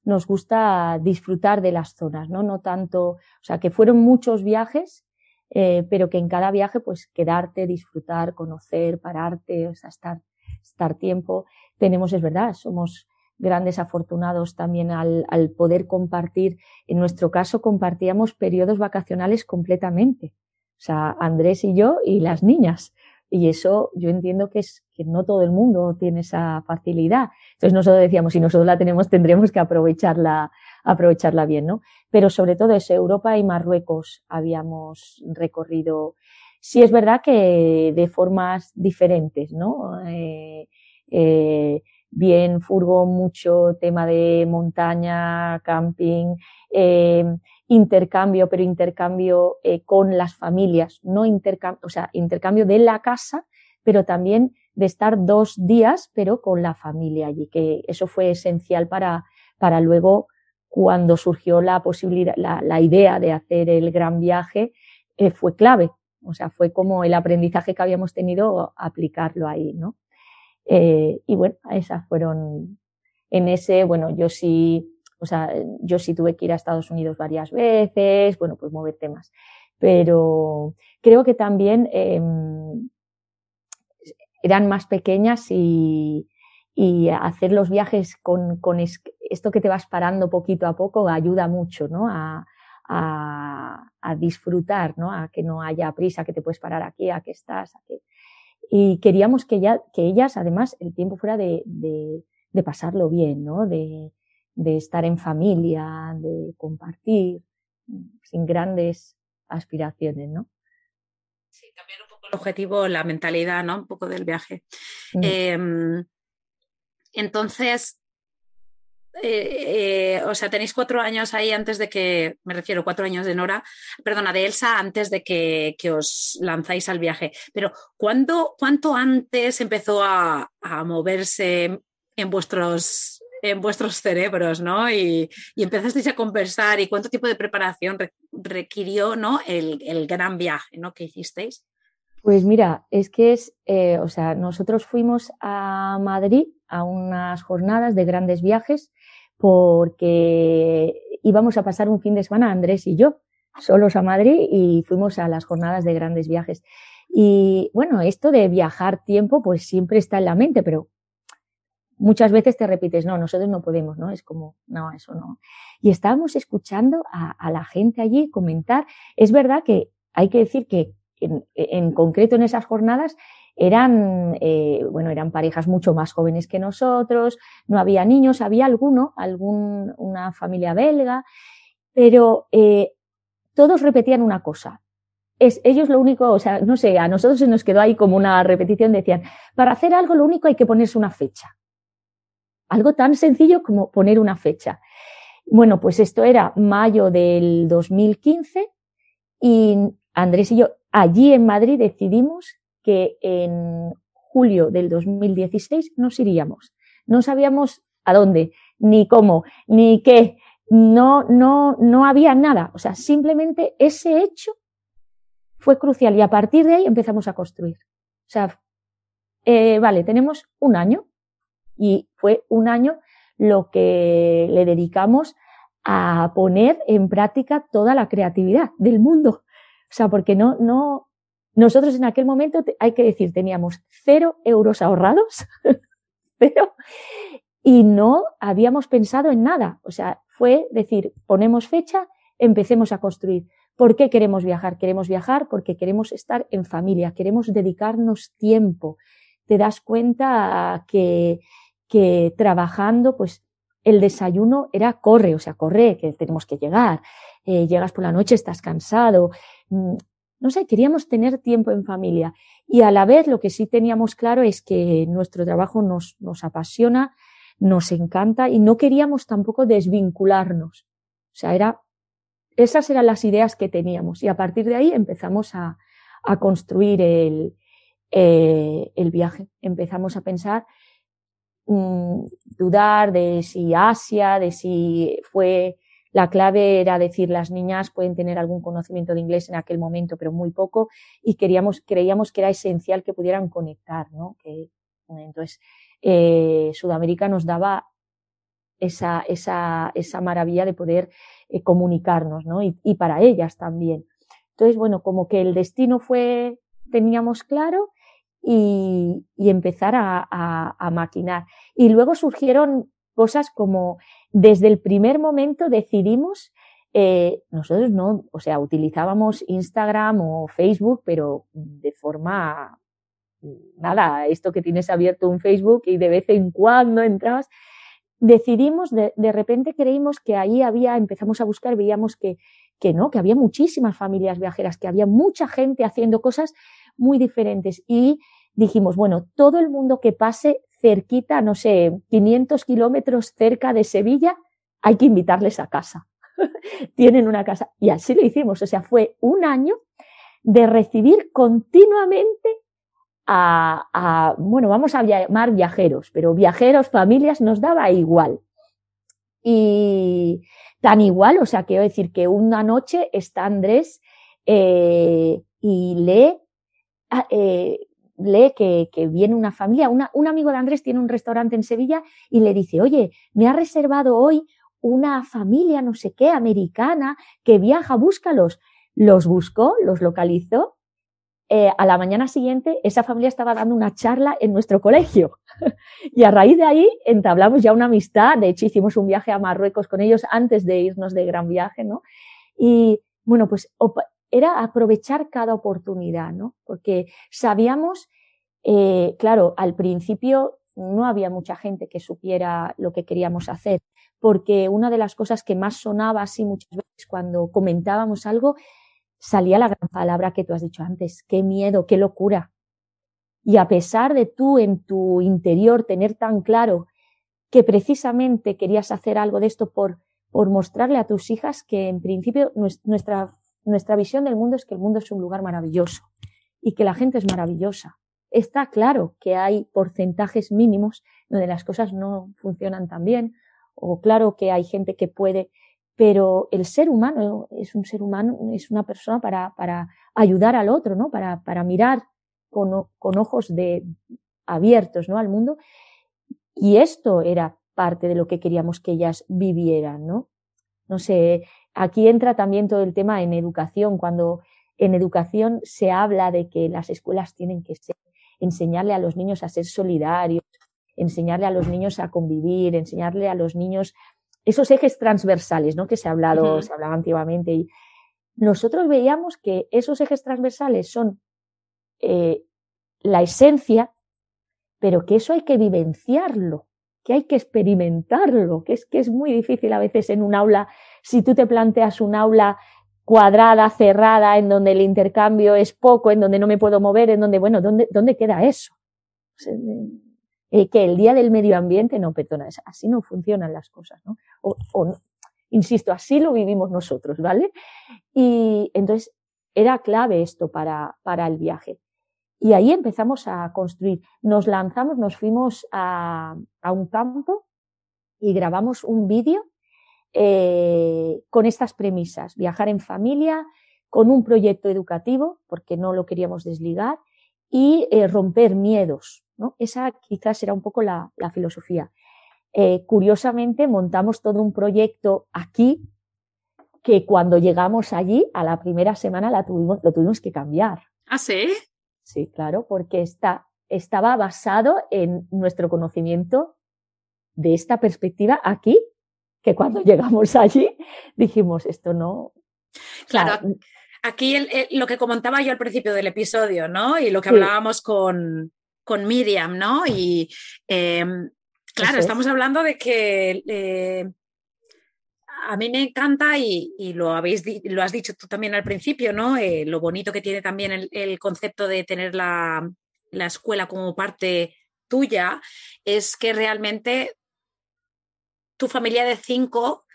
[SPEAKER 2] nos gusta disfrutar de las zonas, ¿no? No tanto, o sea, que fueron muchos viajes, eh, pero que en cada viaje, pues quedarte, disfrutar, conocer, pararte, o sea, estar, estar tiempo tenemos, es verdad, somos grandes afortunados también al, al, poder compartir. En nuestro caso compartíamos periodos vacacionales completamente. O sea, Andrés y yo y las niñas. Y eso yo entiendo que es que no todo el mundo tiene esa facilidad. Entonces nosotros decíamos, si nosotros la tenemos, tendremos que aprovecharla, aprovecharla bien, ¿no? Pero sobre todo es Europa y Marruecos habíamos recorrido. Sí es verdad que de formas diferentes, ¿no? Eh, eh, bien furgo, mucho tema de montaña, camping, eh, intercambio, pero intercambio eh, con las familias, no intercambio, o sea, intercambio de la casa, pero también de estar dos días, pero con la familia allí, que eso fue esencial para, para luego, cuando surgió la posibilidad, la, la idea de hacer el gran viaje, eh, fue clave. O sea, fue como el aprendizaje que habíamos tenido aplicarlo ahí, ¿no? Eh, y bueno, esas fueron, en ese, bueno, yo sí, o sea, yo sí tuve que ir a Estados Unidos varias veces, bueno, pues mover temas. Pero creo que también eh, eran más pequeñas y, y hacer los viajes con, con, esto que te vas parando poquito a poco ayuda mucho, ¿no? A, a, a, disfrutar, ¿no? A que no haya prisa, que te puedes parar aquí, a que estás, a que y queríamos que, ya, que ellas, además, el tiempo fuera de, de, de pasarlo bien, ¿no? De, de, estar en familia, de compartir, sin grandes aspiraciones, ¿no?
[SPEAKER 1] Sí, cambiar un poco el objetivo, la mentalidad, ¿no? Un poco del viaje. Mm. Eh, entonces, eh, eh, o sea, tenéis cuatro años ahí antes de que, me refiero, cuatro años de Nora, perdona, de Elsa, antes de que, que os lanzáis al viaje. Pero ¿cuándo, ¿cuánto antes empezó a, a moverse en vuestros, en vuestros cerebros, ¿no? Y, y, empezasteis a conversar y cuánto tipo de preparación requirió, ¿no? El, el gran viaje, ¿no? Que hicisteis.
[SPEAKER 2] Pues mira, es que es, eh, o sea, nosotros fuimos a Madrid a unas jornadas de grandes viajes porque íbamos a pasar un fin de semana Andrés y yo solos a Madrid y fuimos a las jornadas de grandes viajes. Y bueno, esto de viajar tiempo pues siempre está en la mente, pero muchas veces te repites, no, nosotros no podemos, ¿no? Es como, no, eso no. Y estábamos escuchando a, la gente allí comentar. Es verdad que hay que decir que en concreto en esas jornadas eran, eh, bueno, eran parejas mucho más jóvenes que nosotros, no había niños, había alguno, algún, una familia belga, pero eh, todos repetían una cosa. Es, ellos lo único, o sea, no sé, a nosotros se nos quedó ahí como una repetición, decían, para hacer algo lo único hay que ponerse una fecha. Algo tan sencillo como poner una fecha. Bueno, pues esto era mayo del 2015 y Andrés y yo allí en Madrid decidimos que en julio del 2016 nos iríamos. No sabíamos a dónde, ni cómo, ni qué. No, no, no había nada. O sea, simplemente ese hecho fue crucial y a partir de ahí empezamos a construir. O sea, eh, vale, tenemos un año y fue un año lo que le dedicamos a poner en práctica toda la creatividad del mundo. O sea, porque no, no, nosotros en aquel momento, hay que decir, teníamos cero euros ahorrados, pero, y no habíamos pensado en nada. O sea, fue decir, ponemos fecha, empecemos a construir. ¿Por qué queremos viajar? Queremos viajar porque queremos estar en familia, queremos dedicarnos tiempo. Te das cuenta que, que trabajando, pues el desayuno era corre, o sea, corre, que tenemos que llegar. Eh, llegas por la noche, estás cansado. No sé, queríamos tener tiempo en familia. Y a la vez lo que sí teníamos claro es que nuestro trabajo nos, nos apasiona, nos encanta y no queríamos tampoco desvincularnos. O sea, era, esas eran las ideas que teníamos. Y a partir de ahí empezamos a, a construir el, eh, el viaje. Empezamos a pensar mm, dudar de si Asia, de si fue la clave era decir, las niñas pueden tener algún conocimiento de inglés en aquel momento, pero muy poco, y queríamos, creíamos que era esencial que pudieran conectar, ¿no? Entonces, eh, Sudamérica nos daba esa, esa, esa maravilla de poder eh, comunicarnos, ¿no? Y, y, para ellas también. Entonces, bueno, como que el destino fue, teníamos claro y, y empezar a, a, a maquinar. Y luego surgieron cosas como desde el primer momento decidimos, eh, nosotros no, o sea, utilizábamos Instagram o Facebook, pero de forma, nada, esto que tienes abierto un Facebook y de vez en cuando entrabas, decidimos, de, de repente creímos que ahí había, empezamos a buscar, veíamos que, que no, que había muchísimas familias viajeras, que había mucha gente haciendo cosas muy diferentes y dijimos, bueno, todo el mundo que pase cerquita, no sé, 500 kilómetros cerca de Sevilla, hay que invitarles a casa. Tienen una casa. Y así lo hicimos. O sea, fue un año de recibir continuamente a, a, bueno, vamos a llamar viajeros, pero viajeros, familias, nos daba igual. Y tan igual, o sea, quiero decir que una noche está Andrés eh, y lee ah, eh, lee que, que viene una familia, una, un amigo de Andrés tiene un restaurante en Sevilla y le dice, oye, me ha reservado hoy una familia, no sé qué, americana, que viaja, búscalos. Los buscó, los localizó. Eh, a la mañana siguiente, esa familia estaba dando una charla en nuestro colegio. y a raíz de ahí entablamos ya una amistad. De hecho, hicimos un viaje a Marruecos con ellos antes de irnos de gran viaje, ¿no? Y bueno, pues era aprovechar cada oportunidad, ¿no? Porque sabíamos, eh, claro, al principio no había mucha gente que supiera lo que queríamos hacer, porque una de las cosas que más sonaba así muchas veces cuando comentábamos algo, salía la gran palabra que tú has dicho antes, qué miedo, qué locura. Y a pesar de tú en tu interior tener tan claro que precisamente querías hacer algo de esto por, por mostrarle a tus hijas que en principio nuestra nuestra visión del mundo es que el mundo es un lugar maravilloso y que la gente es maravillosa. Está claro que hay porcentajes mínimos donde las cosas no funcionan tan bien, o claro que hay gente que puede, pero el ser humano es un ser humano, es una persona para, para ayudar al otro, ¿no? Para, para mirar con, con ojos de, abiertos, ¿no? Al mundo. Y esto era parte de lo que queríamos que ellas vivieran, ¿no? No sé, Aquí entra también todo el tema en educación, cuando en educación se habla de que las escuelas tienen que enseñarle a los niños a ser solidarios, enseñarle a los niños a convivir, enseñarle a los niños esos ejes transversales, ¿no? Que se ha hablado, se hablaba antiguamente. Y nosotros veíamos que esos ejes transversales son eh, la esencia, pero que eso hay que vivenciarlo, que hay que experimentarlo, que es que es muy difícil a veces en un aula si tú te planteas un aula cuadrada, cerrada, en donde el intercambio es poco, en donde no me puedo mover, en donde, bueno, ¿dónde, dónde queda eso? Eh, que el día del medio ambiente, no, perdona, así no funcionan las cosas, ¿no? O, o, insisto, así lo vivimos nosotros, ¿vale? Y entonces era clave esto para, para el viaje. Y ahí empezamos a construir. Nos lanzamos, nos fuimos a, a un campo y grabamos un vídeo eh, con estas premisas, viajar en familia, con un proyecto educativo, porque no lo queríamos desligar, y eh, romper miedos. ¿no? Esa quizás era un poco la, filosofía. Eh, curiosamente, montamos todo un proyecto aquí que cuando llegamos allí, a la primera semana la tuvimos, lo tuvimos que cambiar.
[SPEAKER 1] ¿Ah, sí?
[SPEAKER 2] Sí, claro, porque está, estaba basado en nuestro conocimiento de esta perspectiva aquí que cuando llegamos allí dijimos, esto no.
[SPEAKER 1] Claro, aquí lo que comentaba yo al principio del episodio, ¿no? Y lo que hablábamos con, con Miriam, ¿no? Y em, claro, estamos hablando de que eh, a mí me encanta y, lo, habéis, lo has dicho tú también al principio, ¿no? Eh, lo bonito que tiene también el, concepto de tener la, la, escuela como parte tuya es que realmente tu familia de cinco.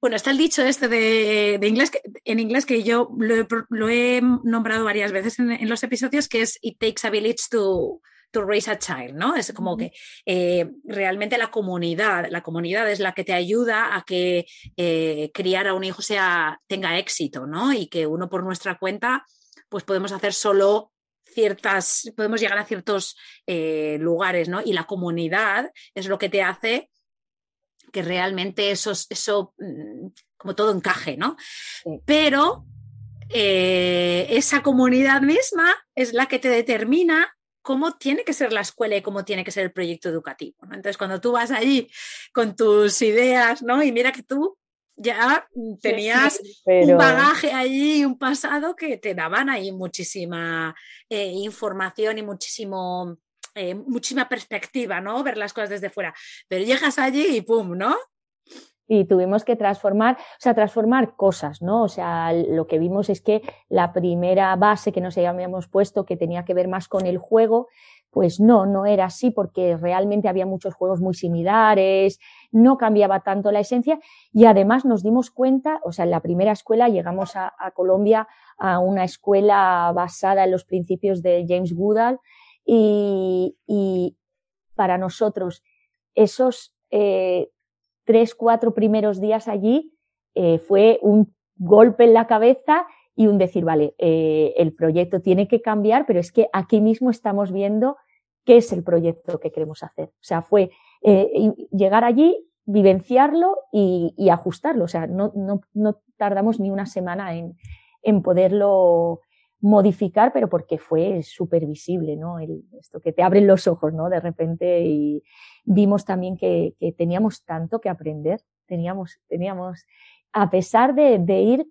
[SPEAKER 1] Bueno, está el dicho este de, inglés, en inglés que yo lo he, nombrado varias veces en, los episodios, que es It takes a village to, to raise a child, ¿no? Es como que eh, realmente la comunidad, la comunidad es la que te ayuda a que eh, criar a un hijo sea, tenga éxito, ¿no? Y que uno por nuestra cuenta, pues podemos hacer solo ciertas, podemos llegar a ciertos eh, lugares, ¿no? Y la comunidad es lo que te hace que realmente eso, eso mm, como todo encaje, ¿no? Pero esa comunidad misma es la que te determina cómo tiene que ser la escuela y cómo tiene que ser el proyecto educativo. Entonces, cuando tú vas allí con tus ideas, ¿no? Y mira que tú ya tenías un bagaje allí, un pasado que te daban ahí muchísima eh, información y muchísimo, eh, muchísima perspectiva, ¿no? Ver las cosas desde fuera. Pero llegas allí y ¡pum! ¿no?
[SPEAKER 2] Y tuvimos que transformar, o sea, transformar cosas, ¿no? O sea, lo que vimos es que la primera base que nos habíamos puesto, que tenía que ver más con el juego, pues no, no era así porque realmente había muchos juegos muy similares, no cambiaba tanto la esencia y además nos dimos cuenta, o sea, en la primera escuela llegamos a, Colombia a una escuela basada en los principios de James Goodall y, para nosotros esos eh, tres, cuatro primeros días allí eh, fue un golpe en la cabeza y un decir, vale, eh, el proyecto tiene que cambiar, pero es que aquí mismo estamos viendo qué es el proyecto que queremos hacer. O sea, fue eh, llegar allí, vivenciarlo y, ajustarlo. O sea, no, no, no, tardamos ni una semana en, en poderlo modificar, pero porque fue súper visible, ¿no? El, esto que te abren los ojos, ¿no? De repente y vimos también que, que teníamos tanto que aprender, teníamos, teníamos, a pesar de, de ir,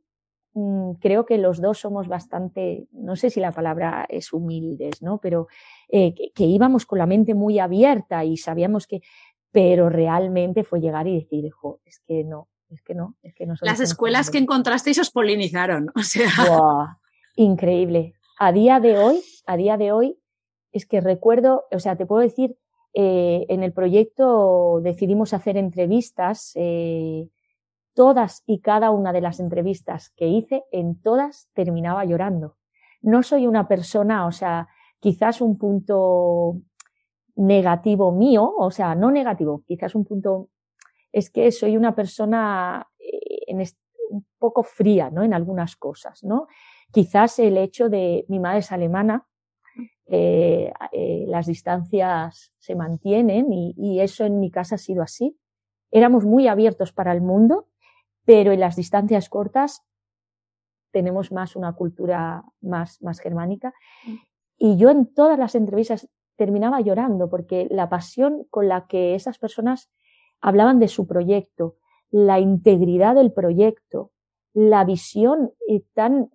[SPEAKER 2] mm, creo que los dos somos bastante, no sé si la palabra es humildes, ¿no? Pero eh, que, íbamos con la mente muy abierta y sabíamos que, pero realmente fue llegar y decir, jo, es que no, es que no, es que no.
[SPEAKER 1] Las escuelas que encontrasteis os polinizaron, o
[SPEAKER 2] sea increíble. A día de hoy, a día de hoy, es que recuerdo, o sea, te puedo decir, eh, en el proyecto decidimos hacer entrevistas, eh, todas y cada una de las entrevistas que hice, en todas terminaba llorando. No soy una persona, o sea, quizás un punto negativo mío, o sea, no negativo, quizás un punto, es que soy una persona eh, un poco fría, ¿no? En algunas cosas, ¿no? Quizás el hecho de mi madre es alemana, eh, eh, las distancias se mantienen y, eso en mi casa ha sido así. Éramos muy abiertos para el mundo, pero en las distancias cortas tenemos más una cultura más, más germánica. Y yo en todas las entrevistas terminaba llorando porque la pasión con la que esas personas hablaban de su proyecto, la integridad del proyecto, la visión eh, tan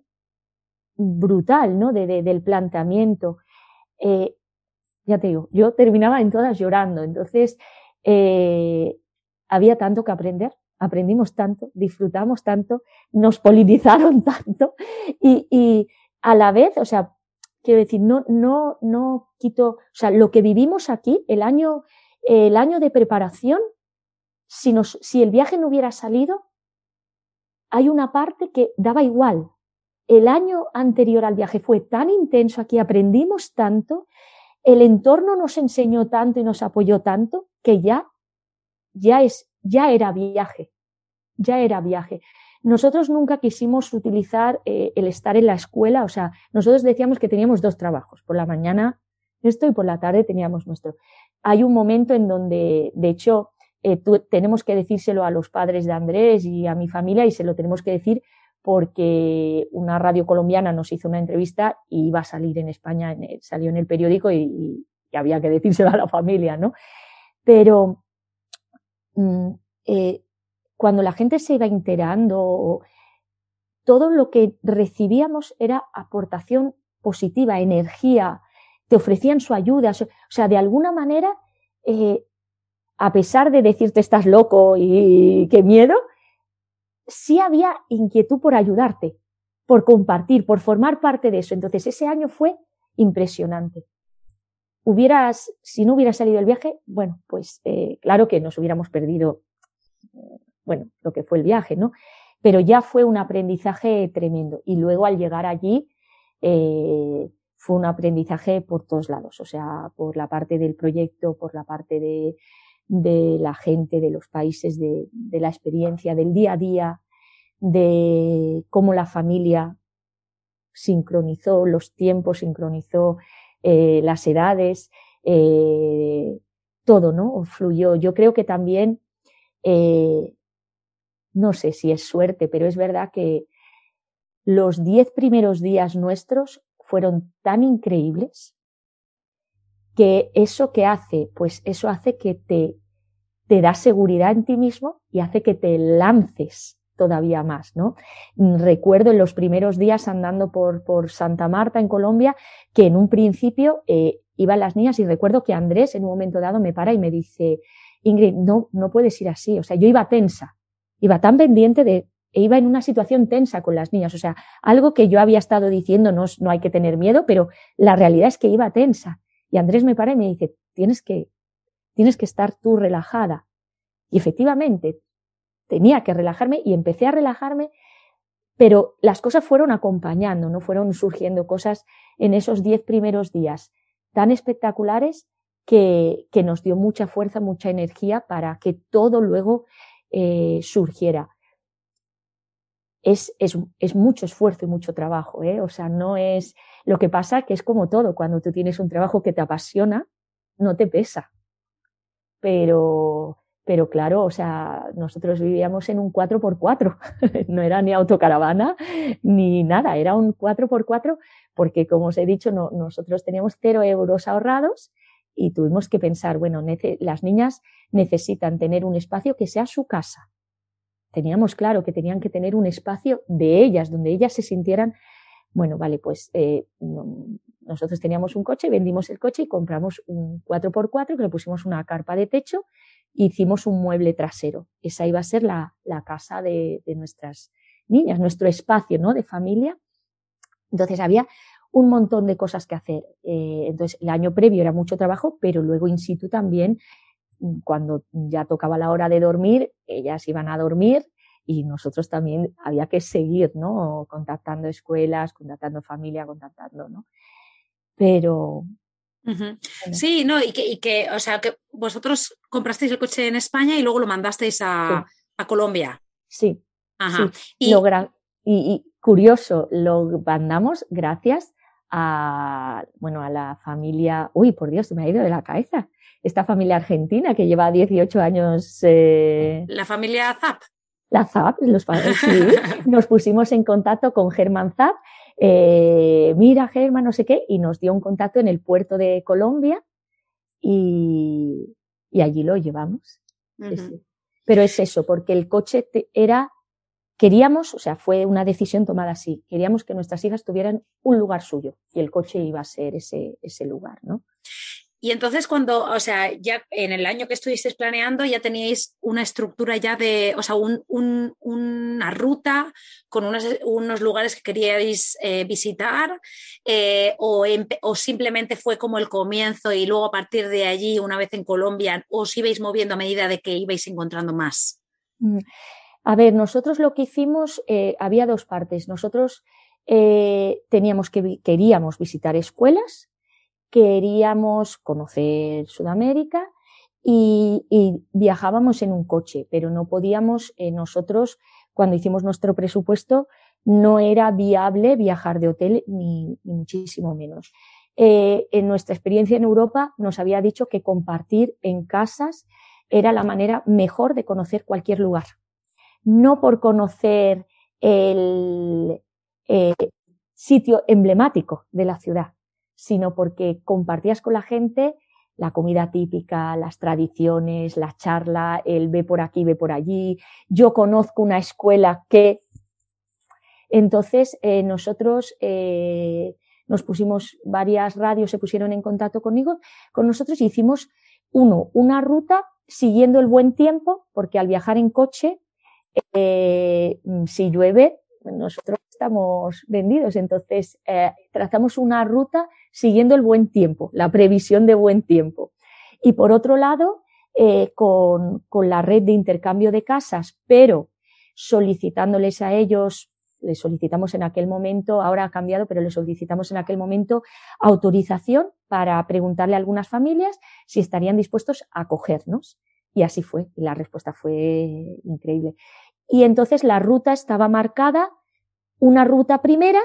[SPEAKER 2] brutal, ¿no? De, del planteamiento. Eh, ya te digo, yo terminaba en todas llorando. Entonces, eh, había tanto que aprender, aprendimos tanto, disfrutamos tanto, nos politizaron tanto y, y a la vez, o sea, quiero decir, no, no, no quito, o sea, lo que vivimos aquí, el año, el año de preparación, si nos, si el viaje no hubiera salido, hay una parte que daba igual, el año anterior al viaje fue tan intenso, aquí aprendimos tanto, el entorno nos enseñó tanto y nos apoyó tanto que ya, ya es, ya era viaje, ya era viaje. Nosotros nunca quisimos utilizar eh, el estar en la escuela, o sea, nosotros decíamos que teníamos dos trabajos, por la mañana esto y por la tarde teníamos nuestro. Hay un momento en donde, de hecho, eh, tenemos que decírselo a los padres de Andrés y a mi familia y se lo tenemos que decir porque una radio colombiana nos hizo una entrevista y iba a salir en España, salió en el periódico y, había que decírselo a la familia, ¿no? Pero mm, eh, cuando la gente se iba enterando, todo lo que recibíamos era aportación positiva, energía, te ofrecían su ayuda, o sea, de alguna manera, eh, a pesar de decirte estás loco y qué miedo, sí había inquietud por ayudarte, por compartir, por formar parte de eso. Entonces ese año fue impresionante. Hubieras, si no hubiera salido el viaje, bueno, pues eh, claro que nos hubiéramos perdido, bueno, lo que fue el viaje, ¿no? Pero ya fue un aprendizaje tremendo. Y luego al llegar allí, eh, fue un aprendizaje por todos lados, o sea, por la parte del proyecto, por la parte de, de la gente, de los países, de, la experiencia, del día a día, de cómo la familia sincronizó los tiempos, sincronizó eh, las edades, eh, todo, ¿no? Fluyó. Yo creo que también, eh, no sé si es suerte, pero es verdad que los diez primeros días nuestros fueron tan increíbles que eso que hace, pues eso hace que te, te da seguridad en ti mismo y hace que te lances todavía más, ¿no? Recuerdo en los primeros días andando por, por Santa Marta, en Colombia, que en un principio eh, iban las niñas y recuerdo que Andrés en un momento dado me para y me dice, Ingrid, no, no puedes ir así. O sea, yo iba tensa, iba tan pendiente de, e iba en una situación tensa con las niñas. O sea, algo que yo había estado diciendo, no, no hay que tener miedo, pero la realidad es que iba tensa. Y Andrés me para y me dice, tienes que, tienes que estar tú relajada. Y efectivamente, tenía que relajarme y empecé a relajarme, pero las cosas fueron acompañando, no fueron surgiendo cosas en esos diez primeros días tan espectaculares que, que nos dio mucha fuerza, mucha energía para que todo luego eh, surgiera es, es, mucho esfuerzo y mucho trabajo, ¿eh? O sea, no es lo que pasa que es como todo, cuando tú tienes un trabajo que te apasiona, no te pesa. Pero, pero claro, o sea, nosotros vivíamos en un 4x4, no era ni autocaravana ni nada, era un 4x4 porque, como os he dicho, no, nosotros teníamos cero euros ahorrados y tuvimos que pensar, bueno, las niñas necesitan tener un espacio que sea su casa teníamos claro que tenían que tener un espacio de ellas, donde ellas se sintieran, bueno, vale, pues eh, nosotros teníamos un coche, vendimos el coche y compramos un 4x4 que le pusimos una carpa de techo e hicimos un mueble trasero. Esa iba a ser la, la casa de, de, nuestras niñas, nuestro espacio, ¿no? De familia. Entonces había un montón de cosas que hacer. Eh, entonces el año previo era mucho trabajo, pero luego in situ también cuando ya tocaba la hora de dormir, ellas iban a dormir y nosotros también había que seguir, ¿no? Contactando escuelas, contactando familia, contactando, ¿no? Pero...
[SPEAKER 1] Sí, no, y que, y que, o sea, que vosotros comprasteis el coche en España y luego lo mandasteis a, a Colombia.
[SPEAKER 2] Sí. Ajá. Y... y, curioso, lo mandamos gracias a, bueno, a la familia, uy, por Dios, se me ha ido de la cabeza esta familia argentina que lleva 18 años. Eh,
[SPEAKER 1] la familia Zap.
[SPEAKER 2] La Zap, los padres, sí. nos pusimos en contacto con Germán Zap. Eh, mira, Germán, no sé qué, y nos dio un contacto en el puerto de Colombia y, y allí lo llevamos. Pero es eso, porque el coche era, queríamos, o sea, fue una decisión tomada así, queríamos que nuestras hijas tuvieran un lugar suyo y el coche iba a ser ese, ese lugar, ¿no?
[SPEAKER 1] Y entonces cuando, o sea, ya en el año que estuvisteis planeando ya teníais una estructura ya de, o sea, un, un, una ruta con unos, unos, lugares que queríais eh, visitar eh, o, o, simplemente fue como el comienzo y luego a partir de allí, una vez en Colombia, os ibais moviendo a medida de que ibais encontrando más.
[SPEAKER 2] Mm. A ver, nosotros lo que hicimos, eh, había dos partes. Nosotros teníamos que, queríamos visitar escuelas queríamos conocer Sudamérica y, y, viajábamos en un coche, pero no podíamos eh, nosotros, cuando hicimos nuestro presupuesto, no era viable viajar de hotel ni, ni muchísimo menos. Eh, en nuestra experiencia en Europa nos había dicho que compartir en casas era la manera mejor de conocer cualquier lugar. No por conocer el eh, sitio emblemático de la ciudad, sino porque compartías con la gente la comida típica, las tradiciones, la charla, el ve por aquí, ve por allí. Yo conozco una escuela que... Entonces, eh, nosotros eh, nos pusimos, varias radios se pusieron en contacto conmigo, con nosotros y hicimos, uno, una ruta siguiendo el buen tiempo, porque al viajar en coche, eh, si llueve, nosotros estamos vendidos. Entonces, eh, trazamos una ruta siguiendo el buen tiempo, la previsión de buen tiempo. Y por otro lado, eh, con, con la red de intercambio de casas, pero solicitándoles a ellos le solicitamos en aquel momento, ahora ha cambiado, pero le solicitamos en aquel momento autorización para preguntarle a algunas familias si estarían dispuestos a acogernos. Y así fue, y la respuesta fue increíble. Y entonces la ruta estaba marcada, una ruta primera,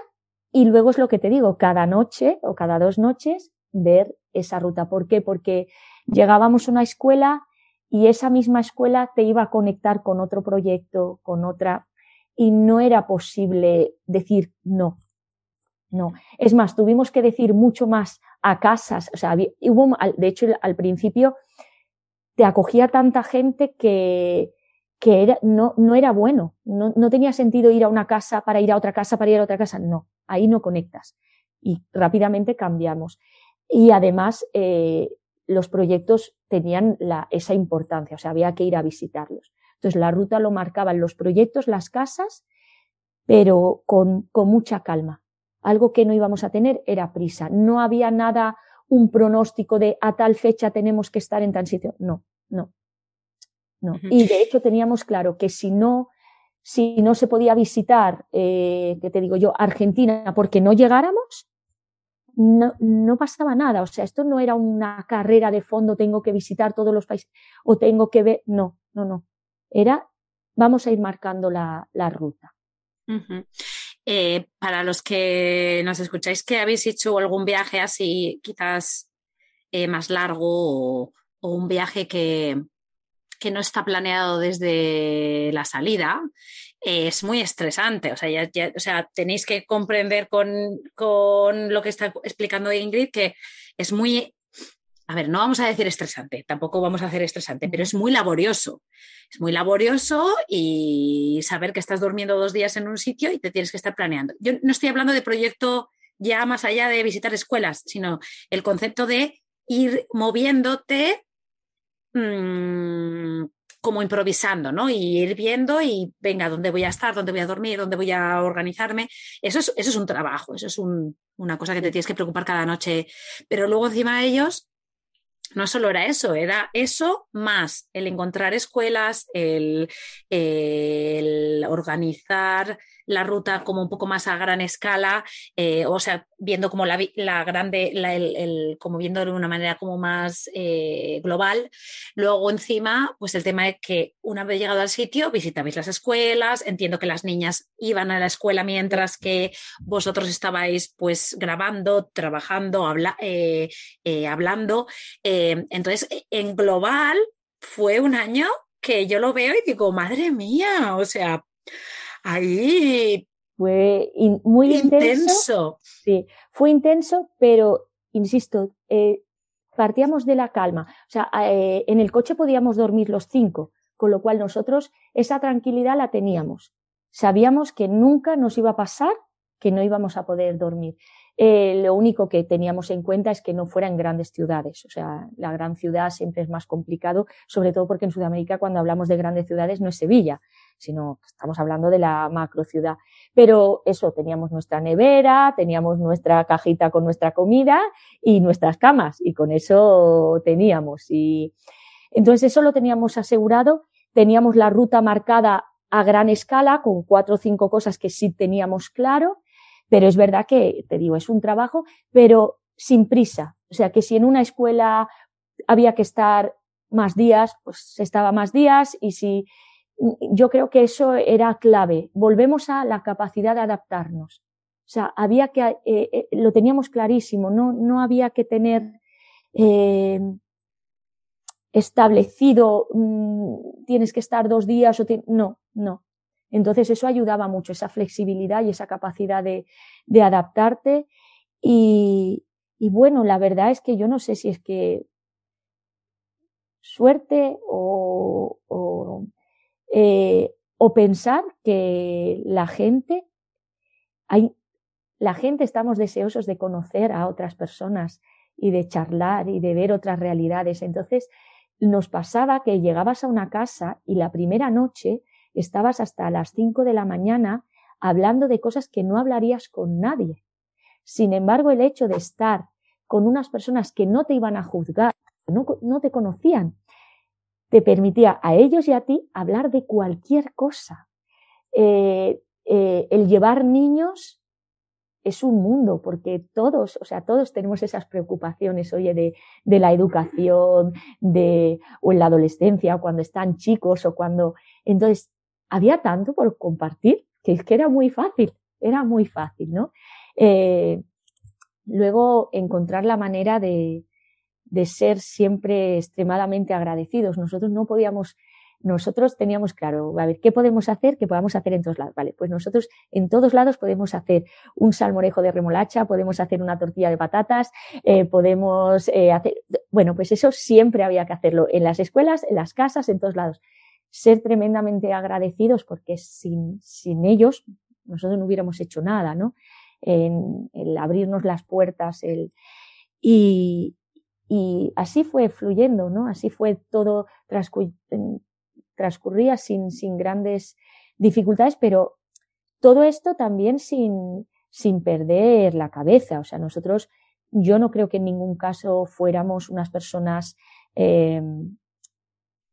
[SPEAKER 2] y luego es lo que te digo, cada noche o cada dos noches ver esa ruta. ¿Por qué? Porque llegábamos a una escuela y esa misma escuela te iba a conectar con otro proyecto, con otra, y no era posible decir no. No. Es más, tuvimos que decir mucho más a casas. O sea, hubo, de hecho, al principio te acogía tanta gente que, que era, no, no era bueno. No, no tenía sentido ir a una casa para ir a otra casa, para ir a otra casa. No, ahí no conectas. Y rápidamente cambiamos. Y además, eh, los proyectos tenían la, esa importancia, o sea, había que ir a visitarlos. Entonces, la ruta lo marcaban los proyectos, las casas, pero con, con mucha calma. Algo que no íbamos a tener era prisa. No había nada, un pronóstico de a tal fecha tenemos que estar en tal sitio. No, no. No. Y de hecho teníamos claro que si no, si no se podía visitar, eh, que te digo yo, Argentina, porque no llegáramos, no, no pasaba nada. O sea, esto no era una carrera de fondo, tengo que visitar todos los países o tengo que ver. No, no, no. Era, vamos a ir marcando la, la ruta.
[SPEAKER 1] Eh, para los que nos escucháis que habéis hecho algún viaje así, quizás eh, más largo o, un viaje que, que no está planeado desde la salida, es muy estresante. O sea, ya, o sea tenéis que comprender con, con, lo que está explicando Ingrid que es muy, a ver, no vamos a decir estresante, tampoco vamos a hacer estresante, pero es muy laborioso. Es muy laborioso y saber que estás durmiendo dos días en un sitio y te tienes que estar planeando. Yo no estoy hablando de proyecto ya más allá de visitar escuelas, sino el concepto de ir moviéndote mmm, como improvisando, ¿no? Y ir viendo y venga, ¿dónde voy a estar? ¿Dónde voy a dormir? ¿Dónde voy a organizarme? Eso es, eso es un trabajo, eso es un, una cosa que te tienes que preocupar cada noche. Pero luego encima de ellos, no solo era eso, era eso más el encontrar escuelas, el, el organizar la ruta como un poco más a gran escala, eh, o sea, viendo como la, la grande, el, como viendo de una manera como más eh, global. Luego encima, pues el tema de que una vez llegado al sitio, visitabais las escuelas, entiendo que las niñas iban a la escuela mientras que vosotros estabais pues grabando, trabajando, habla, eh, hablando. Entonces, en global fue un año que yo lo veo y digo, madre mía, o sea, ahí
[SPEAKER 2] fue in, muy intenso. intenso. Sí, fue intenso, pero insisto, eh, partíamos de la calma. O sea, eh, en el coche podíamos dormir los cinco, con lo cual nosotros esa tranquilidad la teníamos. Sabíamos que nunca nos iba a pasar que no íbamos a poder dormir. Eh, lo único que teníamos en cuenta es que no fuera en grandes ciudades. O sea, la gran ciudad siempre es más complicado, sobre todo porque en Sudamérica cuando hablamos de grandes ciudades no es Sevilla, sino que estamos hablando de la macro ciudad. Pero eso, teníamos nuestra nevera, teníamos nuestra cajita con nuestra comida y nuestras camas, y con eso teníamos. Y entonces eso lo teníamos asegurado, teníamos la ruta marcada a gran escala, con cuatro o cinco cosas que sí teníamos claro, pero es verdad que, te digo, es un trabajo, pero sin prisa. O sea, que si en una escuela había que estar más días, pues se estaba más días y si yo creo que eso era clave. Volvemos a la capacidad de adaptarnos. O sea, había que, eh, eh, lo teníamos clarísimo, no, no había que tener eh, establecido, mmm, tienes que estar dos días o no, no. Entonces eso ayudaba mucho, esa flexibilidad y esa capacidad de, de adaptarte. Y, bueno, la verdad es que yo no sé si es que suerte o, eh, o pensar que la gente, hay, la gente estamos deseosos de conocer a otras personas y de charlar y de ver otras realidades. Entonces, nos pasaba que llegabas a una casa y la primera noche estabas hasta las 5 de la mañana hablando de cosas que no hablarías con nadie. Sin embargo, el hecho de estar con unas personas que no te iban a juzgar, no, no te conocían, te permitía a ellos y a ti hablar de cualquier cosa. Eh, eh, el llevar niños es un mundo, porque todos, o sea, todos tenemos esas preocupaciones, oye, de, de la educación, de, o en la adolescencia, cuando están chicos, o cuando. Entonces, había tanto por compartir que es que era muy fácil, era muy fácil, ¿no? Eh, luego, encontrar la manera de, de ser siempre extremadamente agradecidos. Nosotros no podíamos nosotros teníamos claro, a ver, ¿qué podemos hacer? ¿Qué podamos hacer en todos lados? Vale, pues nosotros en todos lados podemos hacer un salmorejo de remolacha, podemos hacer una tortilla de patatas, eh, podemos eh, hacer, bueno, pues eso siempre había que hacerlo en las escuelas, en las casas, en todos lados. Ser tremendamente agradecidos porque sin, sin ellos nosotros no hubiéramos hecho nada, ¿no? En, el abrirnos las puertas, el, y, y así fue fluyendo, ¿no? Así fue todo transcurría sin, sin grandes dificultades, pero todo esto también sin, sin perder la cabeza. O sea, nosotros, yo no creo que en ningún caso fuéramos unas personas, eh,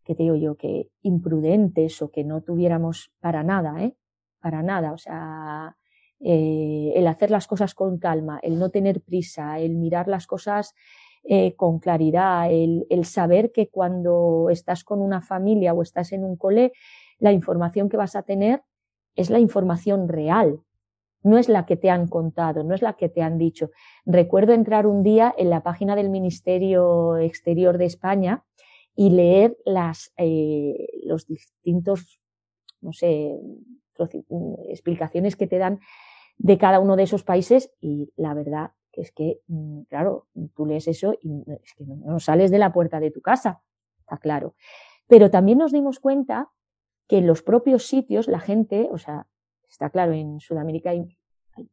[SPEAKER 2] que te digo yo, que imprudentes o que no tuviéramos para nada, ¿eh? Para nada. O sea, eh, el hacer las cosas con calma, el no tener prisa, el mirar las cosas eh, con claridad, el, saber que cuando estás con una familia o estás en un cole, la información que vas a tener es la información real, no es la que te han contado, no es la que te han dicho. Recuerdo entrar un día en la página del Ministerio Exterior de España y leer las, eh, los distintos, no sé, explicaciones que te dan de cada uno de esos países y la verdad que es que, mm, claro, tú lees eso y es que no, sales de la puerta de tu casa, está claro. Pero también nos dimos cuenta que en los propios sitios la gente, o sea, está claro, en Sudamérica hay,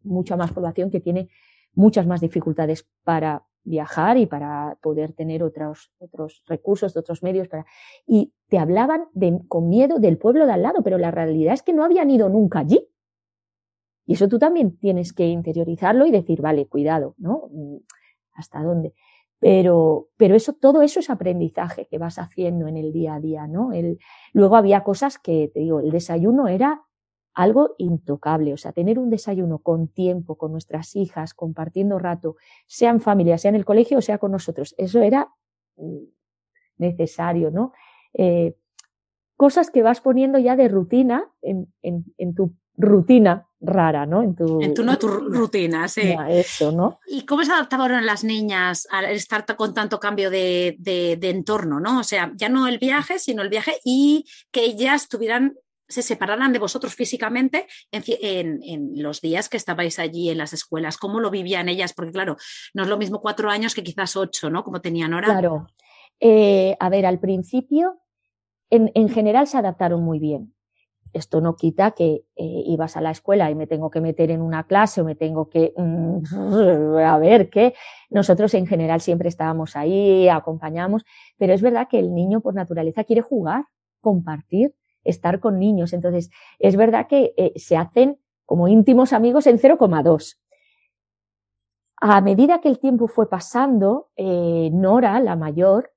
[SPEAKER 2] mucha más población que tiene muchas más dificultades para viajar y para poder tener otros, otros recursos, otros medios para, y te hablaban de, con miedo del pueblo de al lado, pero la realidad es que no habían ido nunca allí. Y eso tú también tienes que interiorizarlo y decir, vale, cuidado, ¿no? Mm, ¿Hasta dónde? Pero, pero eso, todo eso es aprendizaje que vas haciendo en el día a día, ¿no? El, luego había cosas que, te digo, el desayuno era algo intocable, o sea, tener un desayuno con tiempo, con nuestras hijas, compartiendo rato, sea en familia, sea en el colegio o sea con nosotros, eso era mm, necesario, ¿no? Eh, cosas que vas poniendo ya de rutina en, en, en tu rutina rara, ¿no?
[SPEAKER 1] En tu, en tu, no, tu rutina, sí.
[SPEAKER 2] eso, ¿no?
[SPEAKER 1] ¿Y cómo se adaptaron las niñas al estar con tanto cambio de, de, de, entorno, ¿no? O sea, ya no el viaje, sino el viaje y que ellas tuvieran, se separaran de vosotros físicamente en, en, en, los días que estabais allí en las escuelas. ¿Cómo lo vivían ellas? Porque claro, no es lo mismo cuatro años que quizás ocho, ¿no? Como tenían ahora.
[SPEAKER 2] Claro. Eh, a ver, al principio, en, en general se adaptaron muy bien esto no quita que eh, ibas a la escuela y me tengo que meter en una clase o me tengo que mm, a ver qué. Nosotros en general siempre estábamos ahí, acompañamos, pero es verdad que el niño por naturaleza quiere jugar, compartir, estar con niños. Entonces, es verdad que eh, se hacen como íntimos amigos en 0,2. A medida que el tiempo fue pasando, eh, Nora, la mayor,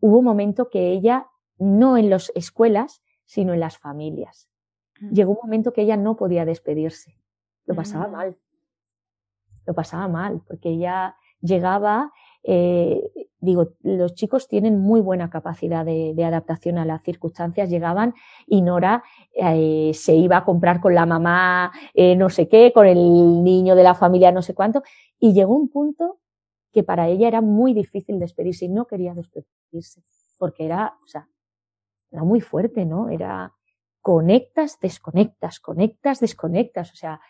[SPEAKER 2] hubo un momento que ella, no en las escuelas, sino en las familias. Mm. Llegó un momento que ella no podía despedirse. Lo pasaba mal. Lo pasaba mal, porque ella llegaba, eh, digo, los chicos tienen muy buena capacidad de, adaptación a las circunstancias. Llegaban y Nora eh, se iba a comprar con la mamá eh, no sé qué, con el niño de la familia no sé cuánto, y llegó un punto que para ella era muy difícil despedirse y no quería despedirse, porque era, o sea, era muy fuerte, ¿no? Era conectas, desconectas, conectas, desconectas, o sea,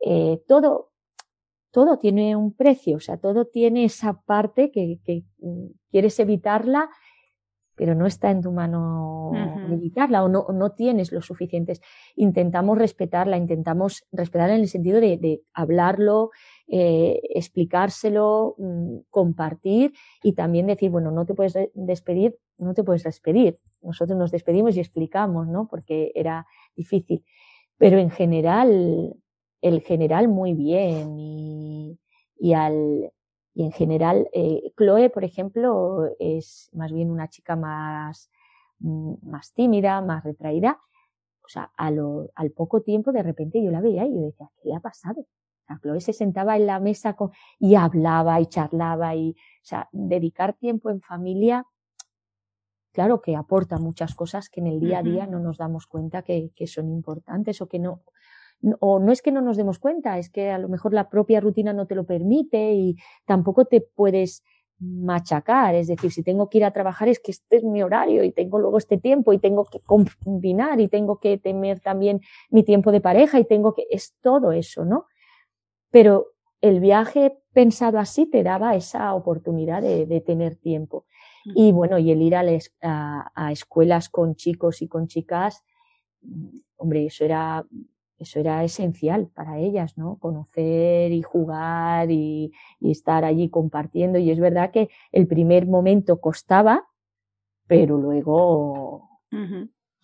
[SPEAKER 2] eh, todo, todo tiene un precio, o sea, todo tiene esa parte que, que mm, quieres evitarla pero no está en tu mano evitarla o no, no tienes lo suficientes. Intentamos respetarla, intentamos respetarla en el sentido de, de hablarlo, eh, explicárselo, mm, compartir y también decir, bueno, no te puedes despedir, no te puedes despedir. Nosotros nos despedimos y explicamos, ¿no? Porque era difícil. Pero en general, el general muy bien y, al, y en general, eh, Chloe, por ejemplo, es más bien una chica más, mm, más tímida, más retraída. o sea, al poco tiempo de repente yo la veía y yo decía, ¿qué le ha pasado? La Chloe se sentaba en la mesa con, y hablaba y charlaba y, o sea, dedicar tiempo en familia, claro que aporta muchas cosas que en el día a día no nos damos cuenta que, que son importantes o que no, o no es que no nos demos cuenta, es que a lo mejor la propia rutina no te lo permite y tampoco te puedes machacar, es decir, si tengo que ir a trabajar es que este es mi horario y tengo luego este tiempo y tengo que combinar y tengo que tener también mi tiempo de pareja y tengo que, es todo eso, ¿no? Pero el viaje pensado así te daba esa oportunidad de, tener tiempo. Y bueno, y el ir a, a escuelas con chicos y con chicas, hombre, eso era eso era esencial para ellas, ¿no? Conocer y jugar y, estar allí compartiendo. Y es verdad que el primer momento costaba, pero luego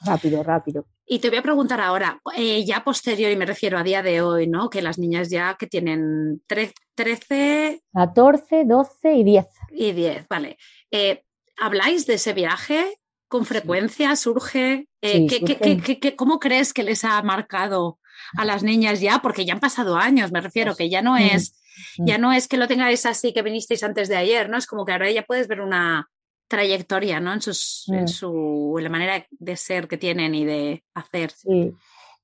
[SPEAKER 2] rápido, rápido.
[SPEAKER 1] Y te voy a preguntar ahora, eh, ya posterior, y me refiero a día de hoy, ¿no? Que las niñas ya que tienen 13...
[SPEAKER 2] 14, 12 y 10.
[SPEAKER 1] Y 10, vale. Eh, ¿Habláis de ese viaje? ¿Con frecuencia surge? Eh, cómo crees que les ha marcado a las niñas ya, porque ya han pasado años, me refiero, que ya no es, ya no es que lo tengáis así que vinisteis antes de ayer, ¿no? Es como que ahora ya puedes ver una trayectoria, ¿no? En, sus, en su, la manera de ser que tienen y de hacer.
[SPEAKER 2] Sí.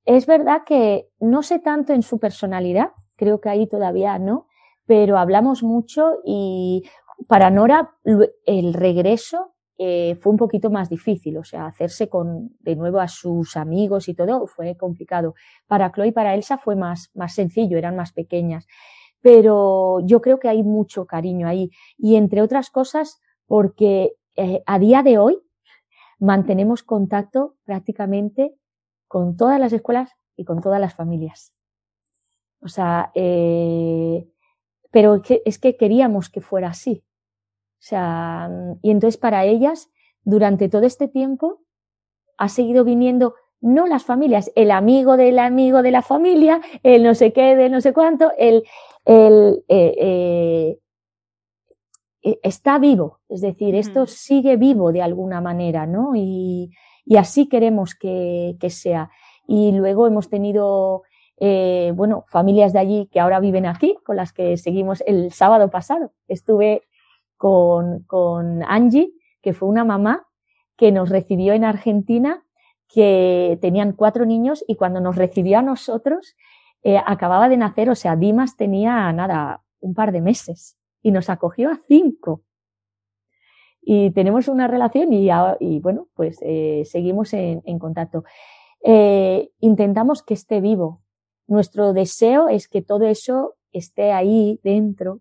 [SPEAKER 2] Es verdad que no sé tanto en su personalidad, creo que ahí todavía no, pero hablamos mucho y para Nora el regreso eh, fue un poquito más difícil, o sea, hacerse con de nuevo a sus amigos y todo fue complicado. Para Chloe y para Elsa fue más, más sencillo, eran más pequeñas. Pero yo creo que hay mucho cariño ahí. Y entre otras cosas, porque eh, a día de hoy mantenemos contacto prácticamente con todas las escuelas y con todas las familias. O sea, eh, pero es que queríamos que fuera así. O sea, y entonces para ellas, durante todo este tiempo, ha seguido viniendo no las familias, el amigo del amigo de la familia, el no sé qué, de no sé cuánto, el, el eh, eh, está vivo, es decir, esto sigue vivo de alguna manera, ¿no? Y, y así queremos que, que, sea. Y luego hemos tenido, eh, bueno, familias de allí que ahora viven aquí, con las que seguimos el sábado pasado. Estuve con, con Angie, que fue una mamá que nos recibió en Argentina, que tenían cuatro niños y cuando nos recibió a nosotros, eh, acababa de nacer, o sea, Dimas tenía nada, un par de meses y nos acogió a cinco. Y tenemos una relación y, y bueno, pues eh, seguimos en, en contacto. Eh, intentamos que esté vivo. Nuestro deseo es que todo eso esté ahí dentro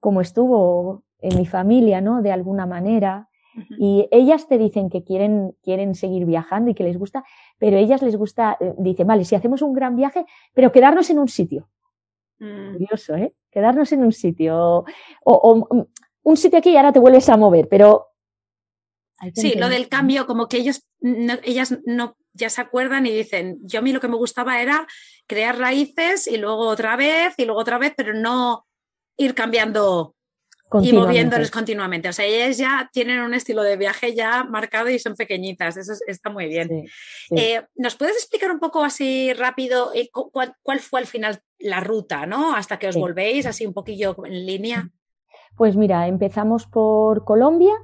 [SPEAKER 2] como estuvo en mi familia, ¿no? De alguna manera. Y ellas te dicen que quieren, quieren seguir viajando y que les gusta, pero ellas les gusta, eh, dicen, vale, si hacemos un gran viaje, pero quedarnos en un sitio. Mm. Curioso, ¿eh? Quedarnos en un sitio. O, mm, un sitio aquí y ahora te vuelves a mover, pero.
[SPEAKER 1] Sí, lo del cambio, como que ellos, ellas no ya se acuerdan y dicen, yo a mí lo que me gustaba era crear raíces y luego otra vez y luego otra vez, pero no ir cambiando y moviéndoles continuamente. O sea, ellas ya tienen un estilo de viaje ya marcado y son pequeñitas. Eso está muy bien. Eh, ¿Nos puedes explicar un poco así rápido eh, cuál, fue al final la ruta, ¿no? Hasta que os volvéis así un poquillo en línea.
[SPEAKER 2] Pues mira, empezamos por Colombia.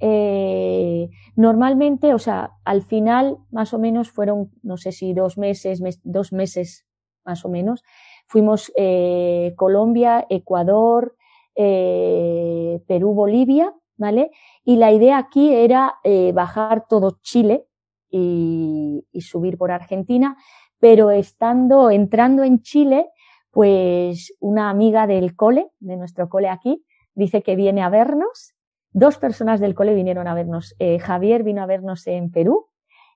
[SPEAKER 2] Eh, normalmente, o sea, al final más o menos fueron, no sé si dos meses, dos meses más o menos. Fuimos eh, Colombia, Ecuador, eh, Perú, Bolivia, ¿vale? Y la idea aquí era eh, bajar todo Chile y, subir por Argentina, pero estando, entrando en Chile, pues una amiga del cole, de nuestro cole aquí, dice que viene a vernos. Dos personas del cole vinieron a vernos. Javier vino a vernos en Perú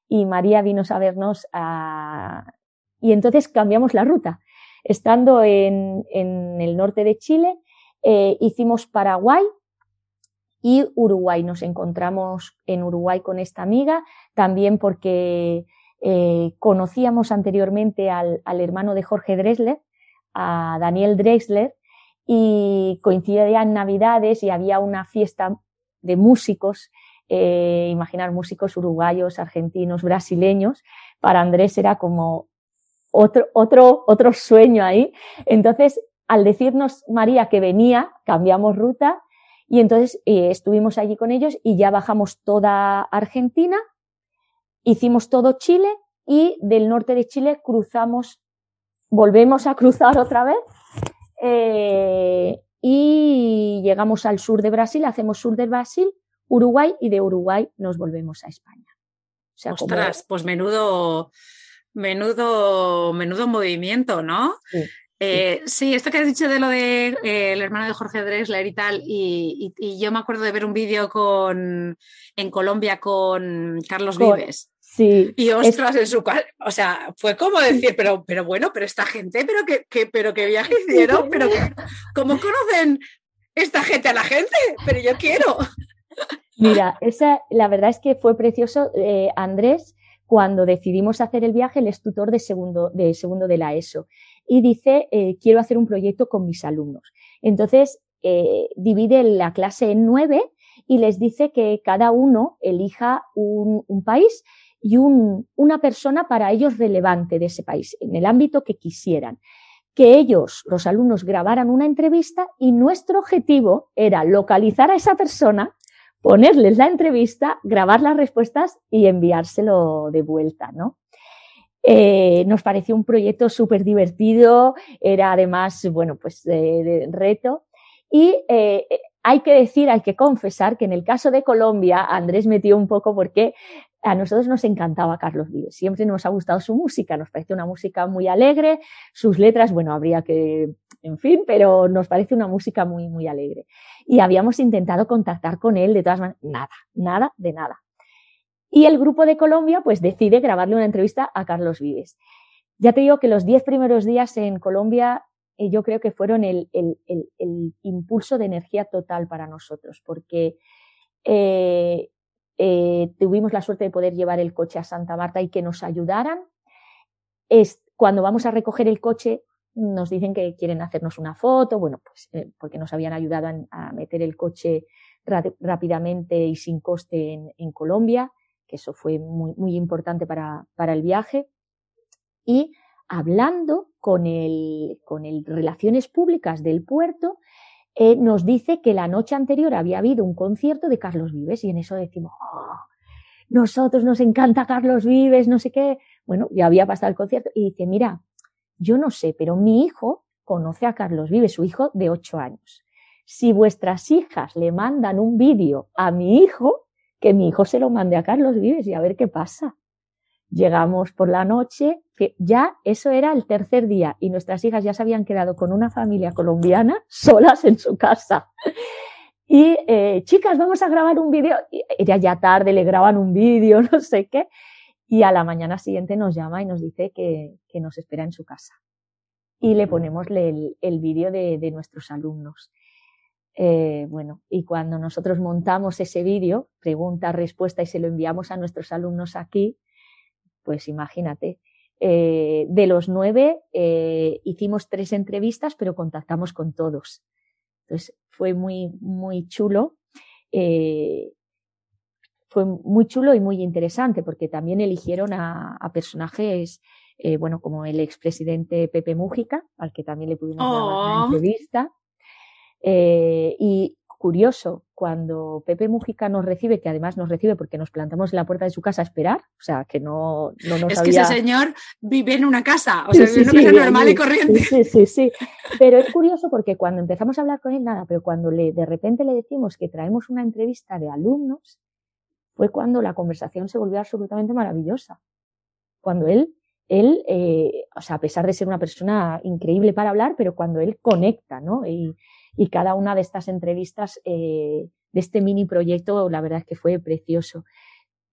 [SPEAKER 2] y María vino a vernos a... Y entonces cambiamos la ruta. Estando en, el norte de Chile, eh, hicimos Paraguay y Uruguay. Nos encontramos en Uruguay con esta amiga, también porque eh, conocíamos anteriormente al, hermano de Jorge Dresler, a Daniel Drexler, y coincidía en Navidades y había una fiesta de músicos, eh, imaginar músicos uruguayos, argentinos, brasileños, para Andrés era como otro, otro, otro sueño ahí. Entonces, al decirnos María que venía, cambiamos ruta y entonces eh, estuvimos allí con ellos y ya bajamos toda Argentina, hicimos todo Chile y del norte de Chile cruzamos, volvemos a cruzar otra vez eh, y llegamos al sur de Brasil, hacemos sur de Brasil, Uruguay y de Uruguay nos volvemos a España.
[SPEAKER 1] Ostras, pues menudo, menudo, menudo movimiento, ¿no? Eh, sí. esto que has dicho de lo de eh, el hermano de Jorge Drexler y tal, y, yo me acuerdo de ver un vídeo con en Colombia con Carlos Vives.
[SPEAKER 2] Sí.
[SPEAKER 1] Y ostras, en su o sea, fue como decir, pero, pero bueno, pero esta gente, pero que, pero qué viaje hicieron, pero ¿cómo conocen esta gente a la gente? Pero yo quiero.
[SPEAKER 2] Mira, esa, la verdad es que fue precioso. Eh, Andrés, cuando decidimos hacer el viaje, él es tutor de segundo de, segundo de la ESO y dice, eh, quiero hacer un proyecto con mis alumnos. Entonces, eh, divide la clase en nueve y les dice que cada uno elija un, un país y un, una persona para ellos relevante de ese país, en el ámbito que quisieran. Que ellos, los alumnos, grabaran una entrevista y nuestro objetivo era localizar a esa persona ponerles la entrevista, grabar las respuestas y enviárselo de vuelta, ¿no? Eh, nos pareció un proyecto súper divertido, era además, bueno, pues de, reto. Y eh, hay que decir, hay que confesar que en el caso de Colombia, Andrés metió un poco porque a nosotros nos encantaba Carlos Vives, siempre nos ha gustado su música, nos parece una música muy alegre, sus letras, bueno, habría que, en fin, pero nos parece una música muy, muy alegre. Y habíamos intentado contactar con él de todas maneras, nada, nada de nada. Y el grupo de Colombia, pues decide grabarle una entrevista a Carlos Vives. Ya te digo que los diez primeros días en Colombia eh, yo creo que fueron el, el, el, impulso de energía total para nosotros, porque eh, eh, tuvimos la suerte de poder llevar el coche a Santa Marta y que nos ayudaran. Es, cuando vamos a recoger el coche, nos dicen que quieren hacernos una foto, bueno, pues eh, porque nos habían ayudado a, meter el coche rápidamente y sin coste en, Colombia, que eso fue muy, muy importante para, para el viaje. Y hablando con el, con el Relaciones Públicas del puerto, eh, nos dice que la noche anterior había habido un concierto de Carlos Vives y en eso decimos, oh, nosotros nos encanta Carlos Vives, no sé qué. Bueno, ya había pasado el concierto y dice, mira, yo no sé, pero mi hijo conoce a Carlos Vives, su hijo de ocho años. Si vuestras hijas le mandan un vídeo a mi hijo, que mi hijo se lo mande a Carlos Vives y a ver qué pasa. Llegamos por la noche, ya eso era el tercer día y nuestras hijas ya se habían quedado con una familia colombiana solas en su casa. Y eh, chicas, vamos a grabar un vídeo. Era ya tarde, le graban un vídeo, no sé qué. Y a la mañana siguiente nos llama y nos dice que, que nos espera en su casa. Y le ponemos el, el vídeo de, de, nuestros alumnos. Eh, bueno, y cuando nosotros montamos ese vídeo, pregunta, respuesta, y se lo enviamos a nuestros alumnos aquí, pues imagínate. Eh, de los nueve eh, hicimos tres entrevistas, pero contactamos con todos. Entonces fue muy, muy chulo. Eh, fue muy chulo y muy interesante porque también eligieron a, personajes, bueno, como el expresidente Pepe Mújica, al que también le pudimos dar una oh. entrevista. y curioso, cuando Pepe Mujica nos recibe, que además nos recibe porque nos plantamos en la puerta de su casa a esperar, o sea, que no, no nos
[SPEAKER 1] Es que ese señor vive en una casa, o sea, vive en una casa normal y corriente.
[SPEAKER 2] Sí, sí, sí. Pero es curioso porque cuando empezamos a hablar con él, nada, pero cuando le, de repente le decimos que traemos una entrevista de alumnos, fue cuando la conversación se volvió absolutamente maravillosa. Cuando él, él, eh, o sea, a pesar de ser una persona increíble para hablar, pero cuando él conecta, ¿no? Y, y cada una de estas entrevistas eh, de este mini proyecto, la verdad es que fue precioso.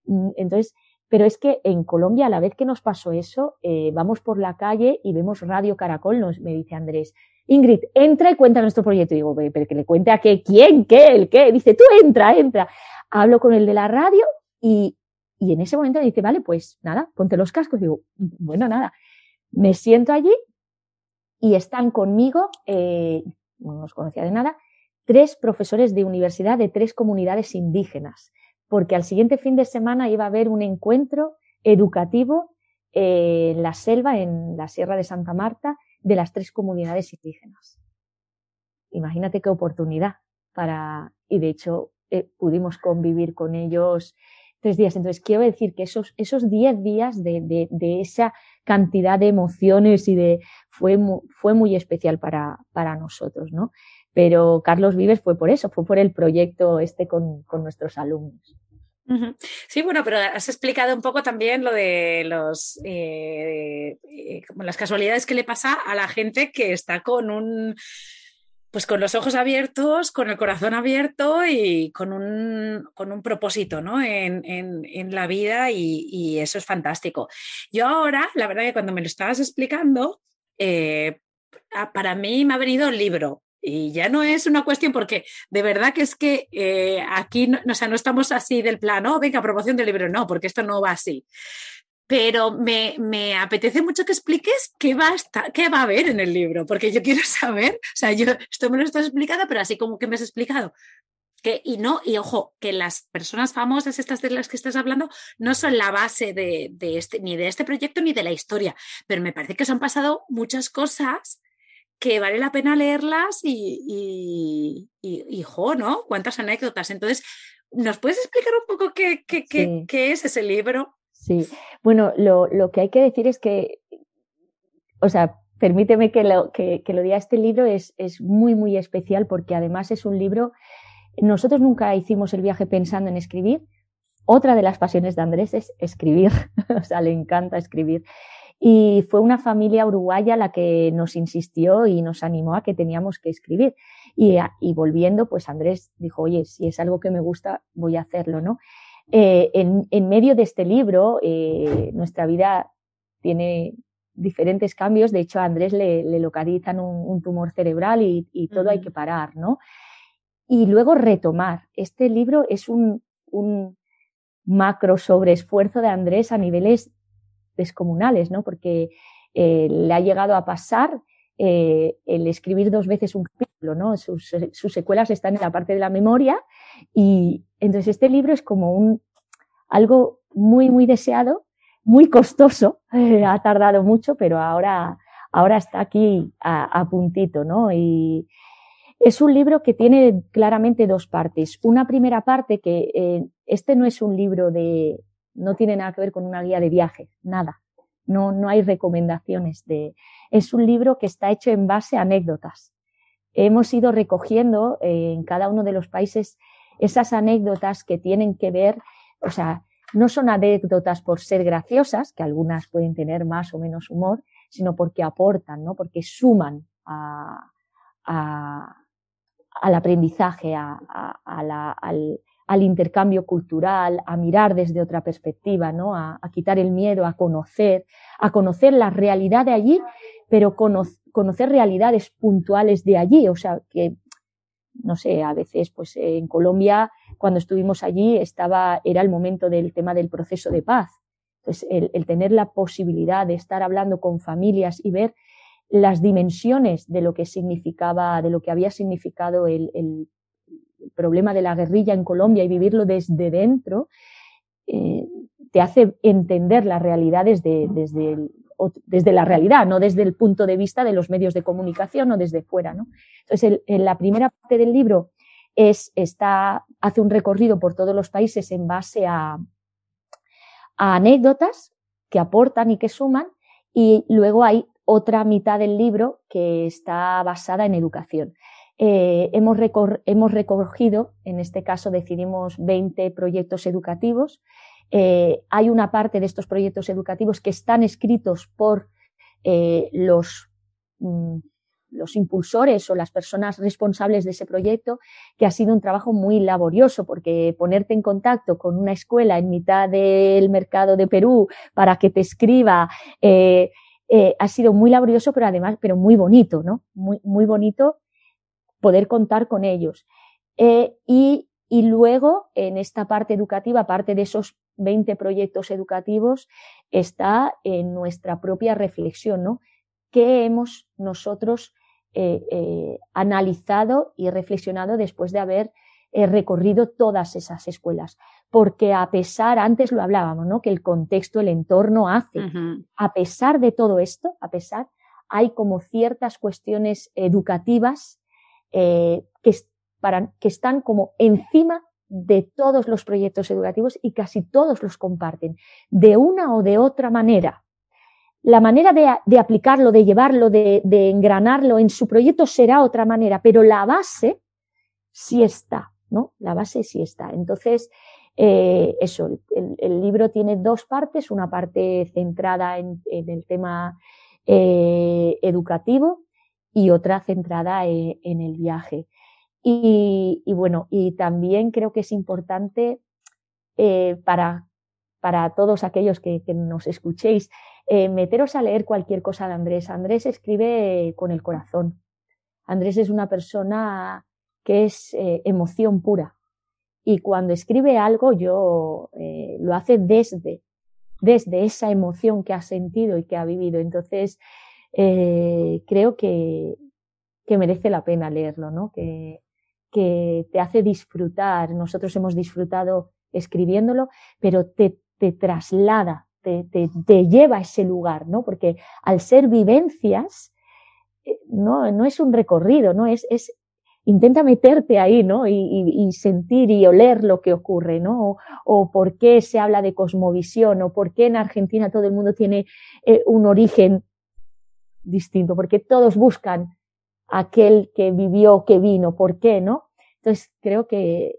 [SPEAKER 2] Mm, entonces, pero es que en Colombia, a la vez que nos pasó eso, eh, vamos por la calle y vemos Radio Caracol, nos, me dice Andrés, Ingrid, entra y cuenta nuestro proyecto. Y digo, pero que le cuente a qué, quién, qué, el qué. Dice, tú entra, entra. Hablo con el de la radio y, y en ese momento me dice, vale, pues nada, ponte los cascos. Digo, bueno, nada. Me siento allí y están conmigo, eh, no nos conocía de nada, tres profesores de universidad de tres comunidades indígenas, porque al siguiente fin de semana iba a haber un encuentro educativo en la selva, en la Sierra de Santa Marta, de las tres comunidades indígenas. Imagínate qué oportunidad para, y de hecho eh, pudimos convivir con ellos tres días. Entonces, quiero decir que esos, esos diez días de, de, de esa cantidad de emociones y de, fue, fue muy especial para, para nosotros, ¿no? Pero Carlos Vives fue por eso, fue por el proyecto este con, con nuestros alumnos.
[SPEAKER 1] Sí, bueno, pero has explicado un poco también lo de los, eh, eh, las casualidades que le pasa a la gente que está con un, pues con los ojos abiertos, con el corazón abierto y con un, con un propósito ¿no? en, en, en la vida y, y, eso es fantástico. Yo ahora, la verdad que cuando me lo estabas explicando, eh, para mí me ha venido el libro, y ya no es una cuestión porque de verdad que es que eh, aquí no, o sea, no estamos así del plan, oh, venga, promoción del libro, no, porque esto no va así. Pero me, me apetece mucho que expliques qué va, a estar, qué va a haber en el libro, porque yo quiero saber, o sea, yo esto me lo estás explicando, pero así como que me has explicado. Que, y no, y ojo, que las personas famosas, estas de las que estás hablando, no son la base de, de este, ni de este proyecto ni de la historia, pero me parece que se han pasado muchas cosas que vale la pena leerlas y, y, ¿no? Cuántas anécdotas. Entonces, ¿nos puedes explicar un poco qué, qué, qué, es ese libro?
[SPEAKER 2] Sí, bueno, lo, lo, que hay que decir es que, o sea, permíteme que lo, que, que lo diga, este libro es, es muy, muy especial porque además es un libro, nosotros nunca hicimos el viaje pensando en escribir, otra de las pasiones de Andrés es escribir, o sea, le encanta escribir. Y fue una familia uruguaya la que nos insistió y nos animó a que teníamos que escribir. Y, y volviendo, pues Andrés dijo, oye, si es algo que me gusta, voy a hacerlo, ¿no? Eh, en, en, medio de este libro, eh, nuestra vida tiene diferentes cambios. De hecho, a Andrés le, le localizan un, un, tumor cerebral y, y todo uh -huh. hay que parar, ¿no? Y luego retomar. Este libro es un, un macro sobreesfuerzo de Andrés a niveles descomunales, ¿no? Porque eh, le ha llegado a pasar eh, el escribir dos veces un capítulo, ¿no? Sus, sus, secuelas están en la parte de la memoria y entonces este libro es como un algo muy, muy deseado, muy costoso, eh, ha tardado mucho, pero ahora, ahora está aquí a, puntito, ¿no? Y es un libro que tiene claramente dos partes. Una primera parte que eh, este no es un libro de, no tiene nada que ver con una guía de viaje, nada. No, no hay recomendaciones de. Es un libro que está hecho en base a anécdotas. Hemos ido recogiendo eh, en cada uno de los países esas anécdotas que tienen que ver, o sea, no son anécdotas por ser graciosas, que algunas pueden tener más o menos humor, sino porque aportan, ¿no? Porque suman al aprendizaje, al, al intercambio cultural, a mirar desde otra perspectiva, ¿no? A, quitar el miedo, a conocer, a conocer la realidad de allí, pero cono conocer realidades puntuales de allí, o sea, que no sé, a veces, pues en Colombia, cuando estuvimos allí, estaba, era el momento del tema del proceso de paz. Entonces, el, el tener la posibilidad de estar hablando con familias y ver las dimensiones de lo que significaba, de lo que había significado el, el el problema de la guerrilla en Colombia y vivirlo desde dentro, eh, te hace entender las realidades de, desde, desde la realidad, no desde el punto de vista de los medios de comunicación o desde fuera. ¿no? Entonces, la primera parte del libro es, está, hace un recorrido por todos los países en base a anécdotas que aportan y que suman, y luego hay otra mitad del libro que está basada en educación eh, hemos, hemos, recogido, en este caso decidimos 20 proyectos educativos. Eh, hay una parte de estos proyectos educativos que están escritos por eh, los, mm, los impulsores o las personas responsables de ese proyecto, que ha sido un trabajo muy laborioso, porque ponerte en contacto con una escuela en mitad del mercado de Perú para que te escriba, eh, eh, ha sido muy laborioso, pero además, pero muy bonito, ¿no? Muy, muy bonito poder contar con ellos. Eh, y, y, luego, en esta parte educativa, parte de esos 20 proyectos educativos, está en nuestra propia reflexión, ¿no? ¿Qué hemos nosotros eh, eh, analizado y reflexionado después de haber eh, recorrido todas esas escuelas, porque a pesar, antes lo hablábamos, ¿no? Que el contexto, el entorno hace, a pesar de todo esto, a pesar, hay como ciertas cuestiones educativas eh, que, están como encima de todos los proyectos educativos y casi todos los comparten, de una o de otra manera. La manera de, aplicarlo, de llevarlo, de, engranarlo en su proyecto será otra manera, pero la base sí está, ¿no? La base sí está. Entonces, eh, eso, el, libro tiene dos partes, una parte centrada en, el tema eh, educativo y otra centrada eh, en el viaje. Y, bueno, y también creo que es importante eh, para, para todos aquellos que, nos escuchéis, eh, meteros a leer cualquier cosa de Andrés. Andrés escribe con el corazón. Andrés es una persona que es eh, emoción pura. Y cuando escribe algo, yo lo hace desde, desde esa emoción que ha sentido y que ha vivido. Entonces, creo que, que merece la pena leerlo, ¿no? Que, que te hace disfrutar. Nosotros hemos disfrutado escribiéndolo, pero te, te traslada, te, te, te, lleva a ese lugar, ¿no? Porque al ser vivencias, eh, no, no es un recorrido, ¿no? Es, es, intenta meterte ahí, ¿no? Y, y, sentir y oler lo que ocurre, ¿no? O, o, por qué se habla de cosmovisión, o por qué en Argentina todo el mundo tiene eh, un origen distinto, porque todos buscan aquel que vivió, que vino, ¿por qué, no? Entonces creo que,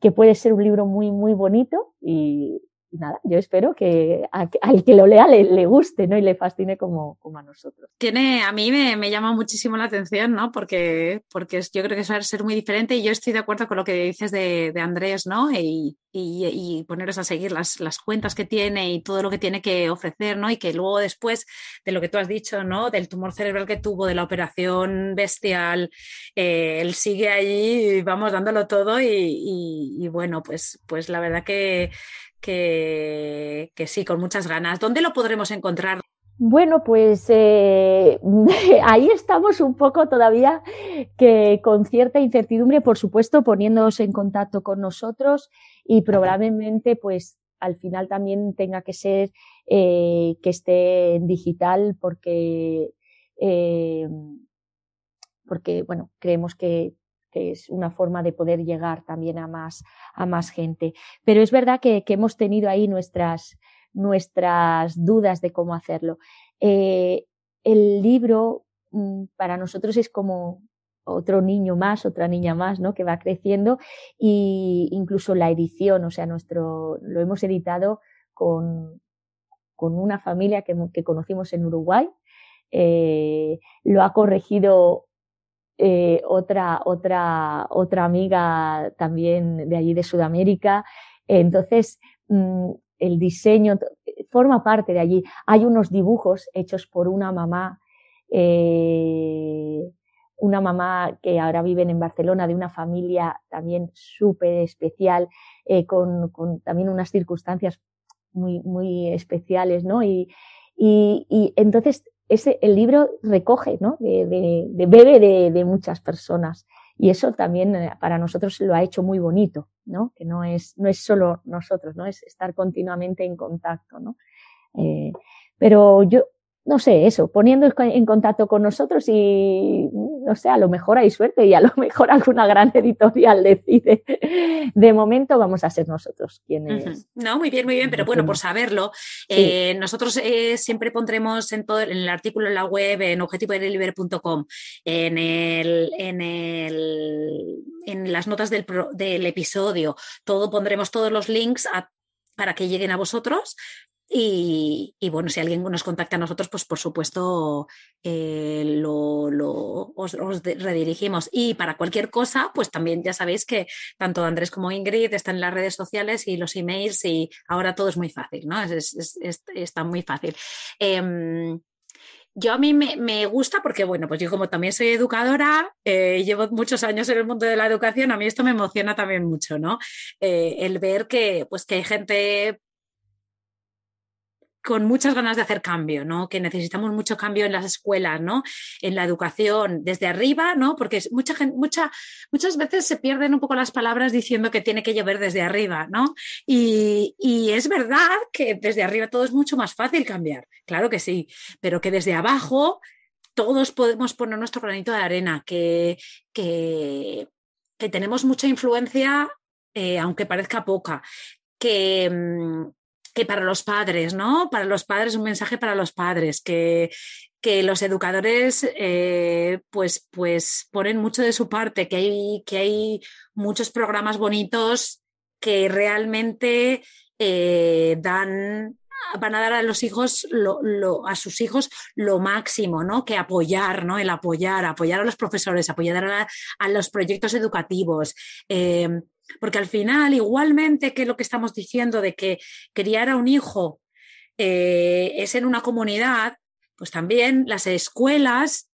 [SPEAKER 2] que puede ser un libro muy, muy bonito y, nada, yo espero que al que lo lea le, guste, ¿no? Y le fascine como, como a nosotros.
[SPEAKER 1] Tiene, a mí me, me, llama muchísimo la atención, ¿no? Porque, porque yo creo que va a ser muy diferente y yo estoy de acuerdo con lo que dices de, de Andrés, ¿no? Y, y, y, poneros a seguir las, las cuentas que tiene y todo lo que tiene que ofrecer, ¿no? Y que luego después de lo que tú has dicho, ¿no? Del tumor cerebral que tuvo, de la operación bestial, eh, él sigue allí, vamos, dándolo todo y, y bueno, pues, pues la verdad que que, sí, con muchas ganas. ¿Dónde lo podremos encontrar?
[SPEAKER 2] Bueno, pues eh, ahí estamos un poco todavía que con cierta incertidumbre, por supuesto, poniéndonos en contacto con nosotros y probablemente, pues al final también tenga que ser eh, que esté en digital porque eh, porque bueno creemos que que es una forma de poder llegar también a más, a más gente. Pero es verdad que, hemos tenido ahí nuestras, nuestras dudas de cómo hacerlo. Eh, el libro mm, para nosotros es como otro niño más, otra niña más, ¿no? Que va creciendo y incluso la edición, o sea, nuestro, lo hemos editado con, con una familia que, que conocimos en Uruguay. Eh, lo ha corregido eh, otra, otra, otra amiga también de allí de Sudamérica. Entonces, mm, el diseño forma parte de allí. Hay unos dibujos hechos por una mamá, eh, una mamá que ahora vive en Barcelona, de una familia también súper especial, eh, con, también unas circunstancias muy, muy especiales, ¿no? Y, y entonces ese, el libro recoge, ¿no? De, de, de bebe de, de, muchas personas. Y eso también eh, para nosotros lo ha hecho muy bonito, ¿no? Que no es, no es solo nosotros, ¿no? Es estar continuamente en contacto, ¿no? Eh, pero yo, no sé, eso, poniendo en contacto con nosotros y, no sé, a lo mejor hay suerte y a lo mejor alguna gran editorial decide. De momento vamos a ser nosotros quienes.
[SPEAKER 1] No, muy bien, muy bien, pero bueno, por saberlo, eh, nosotros eh, siempre pondremos en todo en el artículo en la web, en objetivodeliver.com, en el, en el, en las notas del, del episodio, todo pondremos todos los links para que lleguen a vosotros y, bueno, si alguien nos contacta a nosotros, pues por supuesto eh, lo, lo, os, redirigimos. Y para cualquier cosa, pues también ya sabéis que tanto Andrés como Ingrid están en las redes sociales y los emails y ahora todo es muy fácil, ¿no? Es, es, está muy fácil. Eh, yo a mí me, me, gusta porque, bueno, pues yo como también soy educadora, eh, llevo muchos años en el mundo de la educación, a mí esto me emociona también mucho, ¿no? Eh, el ver que, pues, que hay gente con muchas ganas de hacer cambio, ¿no? Que necesitamos mucho cambio en las escuelas, ¿no? En la educación desde arriba, ¿no? Porque mucha gente, mucha, muchas veces se pierden un poco las palabras diciendo que tiene que llover desde arriba, ¿no? Y, es verdad que desde arriba todo es mucho más fácil cambiar, claro que sí, pero que desde abajo todos podemos poner nuestro granito de arena, que, que, que tenemos mucha influencia, eh, aunque parezca poca, que, mm, que para los padres, ¿no? Para los padres, un mensaje para los padres, que, que los educadores eh, pues, pues ponen mucho de su parte, que hay, que hay muchos programas bonitos que realmente eh, dan van a dar a los hijos, lo, a sus hijos, lo máximo, ¿no? Que apoyar, ¿no? El apoyar, apoyar a los profesores, apoyar a, los proyectos educativos. Eh, porque al final, igualmente que lo que estamos diciendo de que criar a un hijo eh, es en una comunidad, pues también las escuelas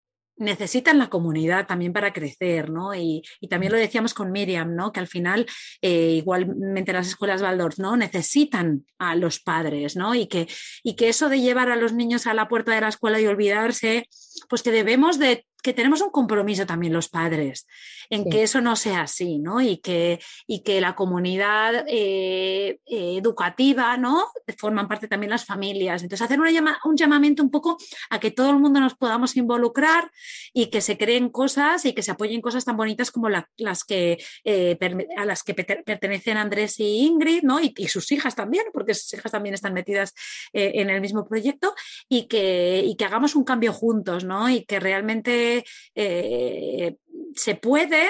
[SPEAKER 1] necesitan la comunidad también para crecer, ¿no? Y, también lo decíamos con Miriam, ¿no? Que al final, eh, igualmente las escuelas Waldorf, ¿no? Necesitan a los padres, ¿no? Y que, y que eso de llevar a los niños a la puerta de la escuela y olvidarse, pues que debemos de que tenemos un compromiso también los padres en que eso no sea así, ¿no? Y que, y que la comunidad eh, eh, educativa, ¿no? Forman parte también las familias. Entonces, hacer un llamamiento un poco a que todo el mundo nos podamos involucrar y que se creen cosas y que se apoyen cosas tan bonitas como las que, eh, a las que pertenecen Andrés y Ingrid, ¿no? Y, sus hijas también, porque sus hijas también están metidas en el mismo proyecto y que, y que hagamos un cambio juntos, ¿no? Y que realmente eh, se puede,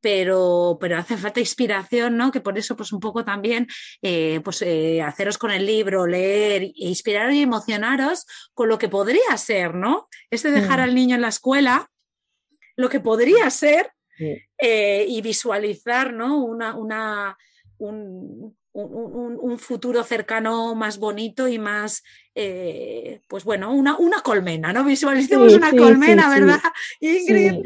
[SPEAKER 1] pero, pero hace falta inspiración, ¿no? Que por eso, pues un poco también, eh, pues eh, haceros con el libro, leer, e inspiraros y emocionaros con lo que podría ser, ¿no? Este dejar mm. al niño en la escuela, lo que podría ser, y visualizar, ¿no? Una, una, un, un, futuro cercano más bonito y más, eh, pues bueno, una, una colmena, ¿no? Visualicemos una colmena, ¿verdad, Ingrid?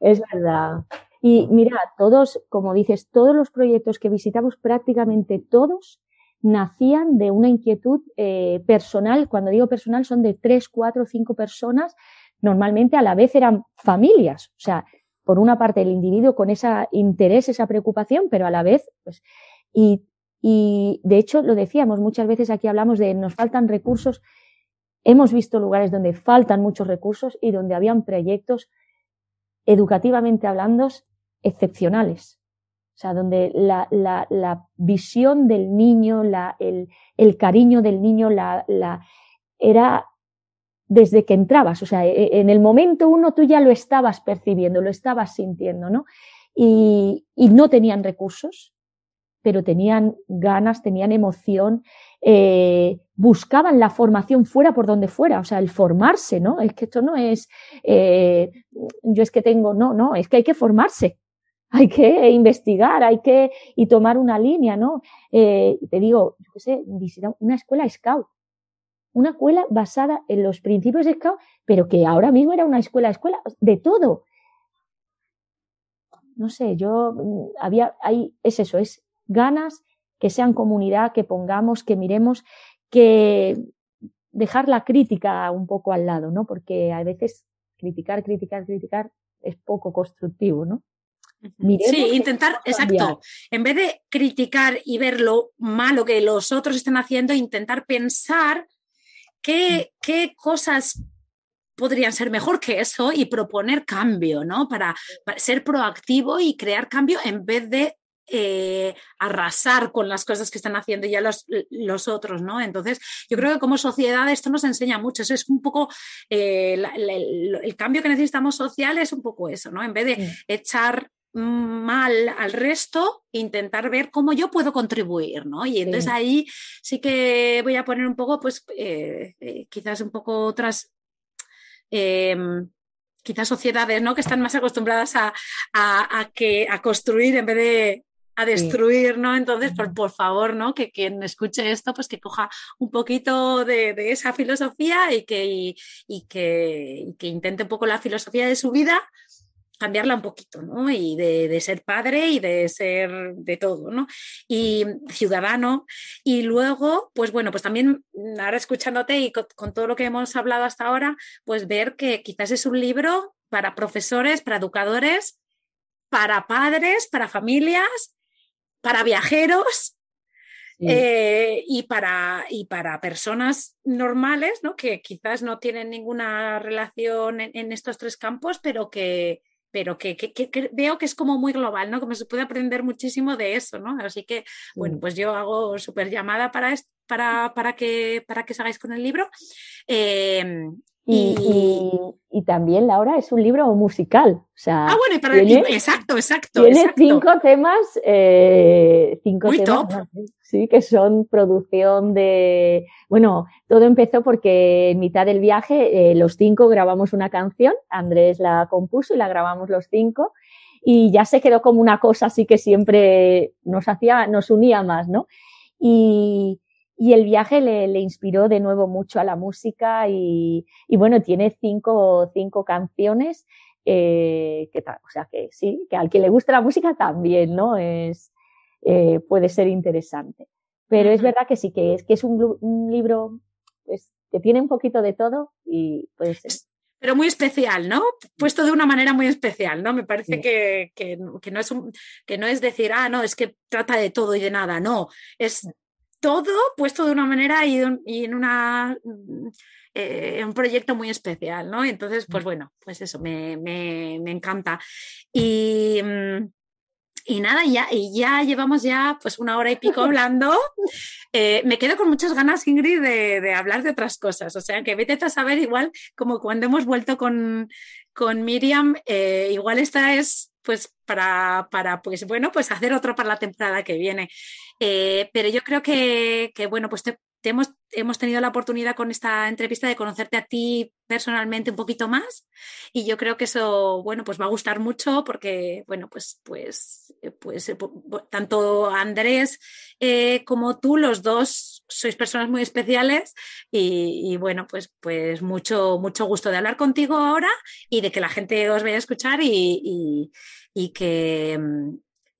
[SPEAKER 2] es verdad. Y mira, todos, como dices, todos los proyectos que visitamos, prácticamente todos, nacían de una inquietud eh, personal. Cuando digo personal, son de tres, cuatro, cinco personas. Normalmente a la vez eran familias. O sea, por una parte el individuo con ese interés, esa preocupación, pero a la vez, pues, y y de hecho, lo decíamos, muchas veces aquí hablamos de nos faltan recursos. Hemos visto lugares donde faltan muchos recursos y donde habían proyectos educativamente hablando excepcionales. O sea, donde la, la, la visión del niño, la, el, el, cariño del niño, la, era desde que entrabas. O sea, e, e, en el momento uno tú ya lo estabas percibiendo, lo estabas sintiendo, ¿no? Y, y no tenían recursos pero tenían ganas, tenían emoción, eh, buscaban la formación fuera por donde fuera, o sea, el formarse, ¿no? Es que esto no es, eh, yo es que tengo, no, no, es que hay que formarse, hay que investigar, hay que, y tomar una línea, ¿no? Eh, te digo, yo qué sé, visitar una escuela scout, una escuela basada en los principios de scout, pero que ahora mismo era una escuela, escuela de todo. No sé, yo mm, había, ahí, es eso, es ganas, que sean comunidad, que pongamos, que miremos, que dejar la crítica un poco al lado, ¿no? Porque a veces criticar, criticar, criticar es poco constructivo, ¿no?
[SPEAKER 1] sí, intentar, exacto, en vez de criticar y ver lo malo que los otros están haciendo, intentar pensar qué, qué cosas podrían ser mejor que eso y proponer cambio, ¿no? para, ser proactivo y crear cambio en vez de eh, arrasar con las cosas que están haciendo ya los, los, otros, ¿no? Entonces, yo creo que como sociedad esto nos enseña mucho. Eso es un poco eh, el, cambio que necesitamos social es un poco eso, ¿no? En vez de echar mal al resto, intentar ver cómo yo puedo contribuir, ¿no? Y entonces ahí sí que voy a poner un poco, pues, eh, quizás un poco otras em, quizás sociedades ¿no? que están más acostumbradas a, a, que, a construir en vez de a destruir, ¿no? Entonces, por, por, favor, ¿no? Que quien escuche esto, pues que coja un poquito de, de esa filosofía y que, y, que, que, intente un poco la filosofía de su vida cambiarla un poquito, ¿no? Y de, ser padre y de ser de todo, ¿no? Y ciudadano. Y luego, pues bueno, pues también mm, ahora escuchándote y con, todo lo que hemos hablado hasta ahora, pues ver que quizás es un libro para profesores, para educadores, para padres, para familias, para viajeros. Eh, y, para, y para personas normales, ¿no? que quizás no tienen ninguna relación en estos tres campos, pero que, pero que, veo que es como muy global, ¿no? Como se puede aprender muchísimo de eso, ¿no? Así que, bueno, pues yo hago súper llamada para, para, para, que, para que salgáis con el libro.
[SPEAKER 2] Em, y, también, Laura, es un libro musical. O sea,
[SPEAKER 1] ah, bueno, y para tiene, exacto, exacto.
[SPEAKER 2] Tiene cinco temas, eh, cinco temas, sí, que son producción de. Bueno, todo empezó porque en mitad del viaje, eh, los cinco grabamos una canción. Andrés la compuso y la grabamos los cinco. Y ya se quedó como una cosa así que siempre nos hacía, nos unía más, ¿no? Y, y el viaje le, le, inspiró de nuevo mucho a la música y, y bueno, tiene cinco, cinco canciones, eh, que, o sea que sí, que al que le gusta la música también, ¿no? Es, eh, puede ser interesante. Pero es verdad que sí, que es, que es un, un libro pues, que tiene un poquito de todo y pues
[SPEAKER 1] pero muy especial, ¿no? Puesto de una manera muy especial, ¿no? Me parece que, que, que, no es un, que no es decir, ah, no, es que trata de todo y de nada, no, es todo puesto de una manera y, en una eh, un proyecto muy especial, ¿no? Entonces, pues bueno, pues eso, me, encanta. Y, mm, y nada, ya, y ya llevamos ya pues una hora y pico hablando. Eh, me quedo con muchas ganas, Ingrid, de, hablar de otras cosas. O sea, que vete a saber, igual como cuando hemos vuelto con, con Miriam, eh, igual esta es pues para, para, pues bueno, pues hacer otro para la temporada que viene. Eh, pero yo creo que, bueno, pues te, hemos, hemos, tenido la oportunidad con esta entrevista de conocerte a ti personalmente un poquito más y yo creo que eso, bueno, pues va a gustar mucho porque, bueno, pues, pues, eh, pues eh, tanto Andrés como tú, los dos sois personas muy especiales y, bueno, pues, pues mucho, mucho gusto de hablar contigo ahora y de que la gente os vaya a escuchar y, y que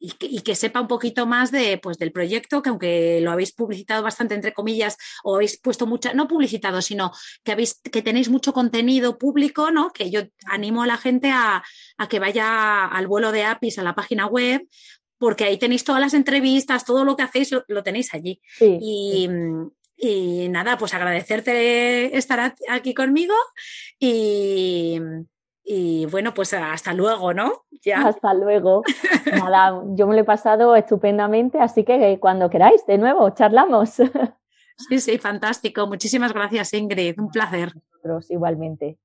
[SPEAKER 1] mm, y que, sepa un poquito más de, pues, del proyecto, que aunque lo habéis publicitado bastante, entre comillas, o habéis puesto mucha, no publicitado, sino que, habéis, que tenéis mucho contenido público, ¿no? Que yo animo a la gente a, que vaya al vuelo de APIS a la página web, porque ahí tenéis todas las entrevistas, todo lo que hacéis lo, tenéis allí. y, y nada, pues agradecerte estar aquí conmigo y y bueno, pues hasta luego, ¿no?
[SPEAKER 2] Ya. Hasta luego. Nada, yo me lo he pasado estupendamente, así que cuando queráis, de nuevo, charlamos.
[SPEAKER 1] Sí, sí, fantástico. Muchísimas gracias, Ingrid. Un placer.
[SPEAKER 2] Nosotros, igualmente.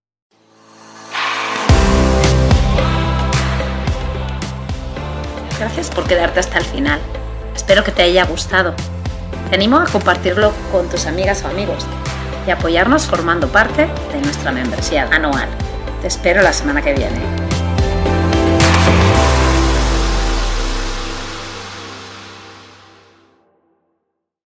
[SPEAKER 1] Gracias por quedarte hasta el final. Espero que te haya gustado. Te animo a compartirlo con tus amigas o amigos y apoyarnos formando parte de nuestra membresía anual. Te espero la semana que viene.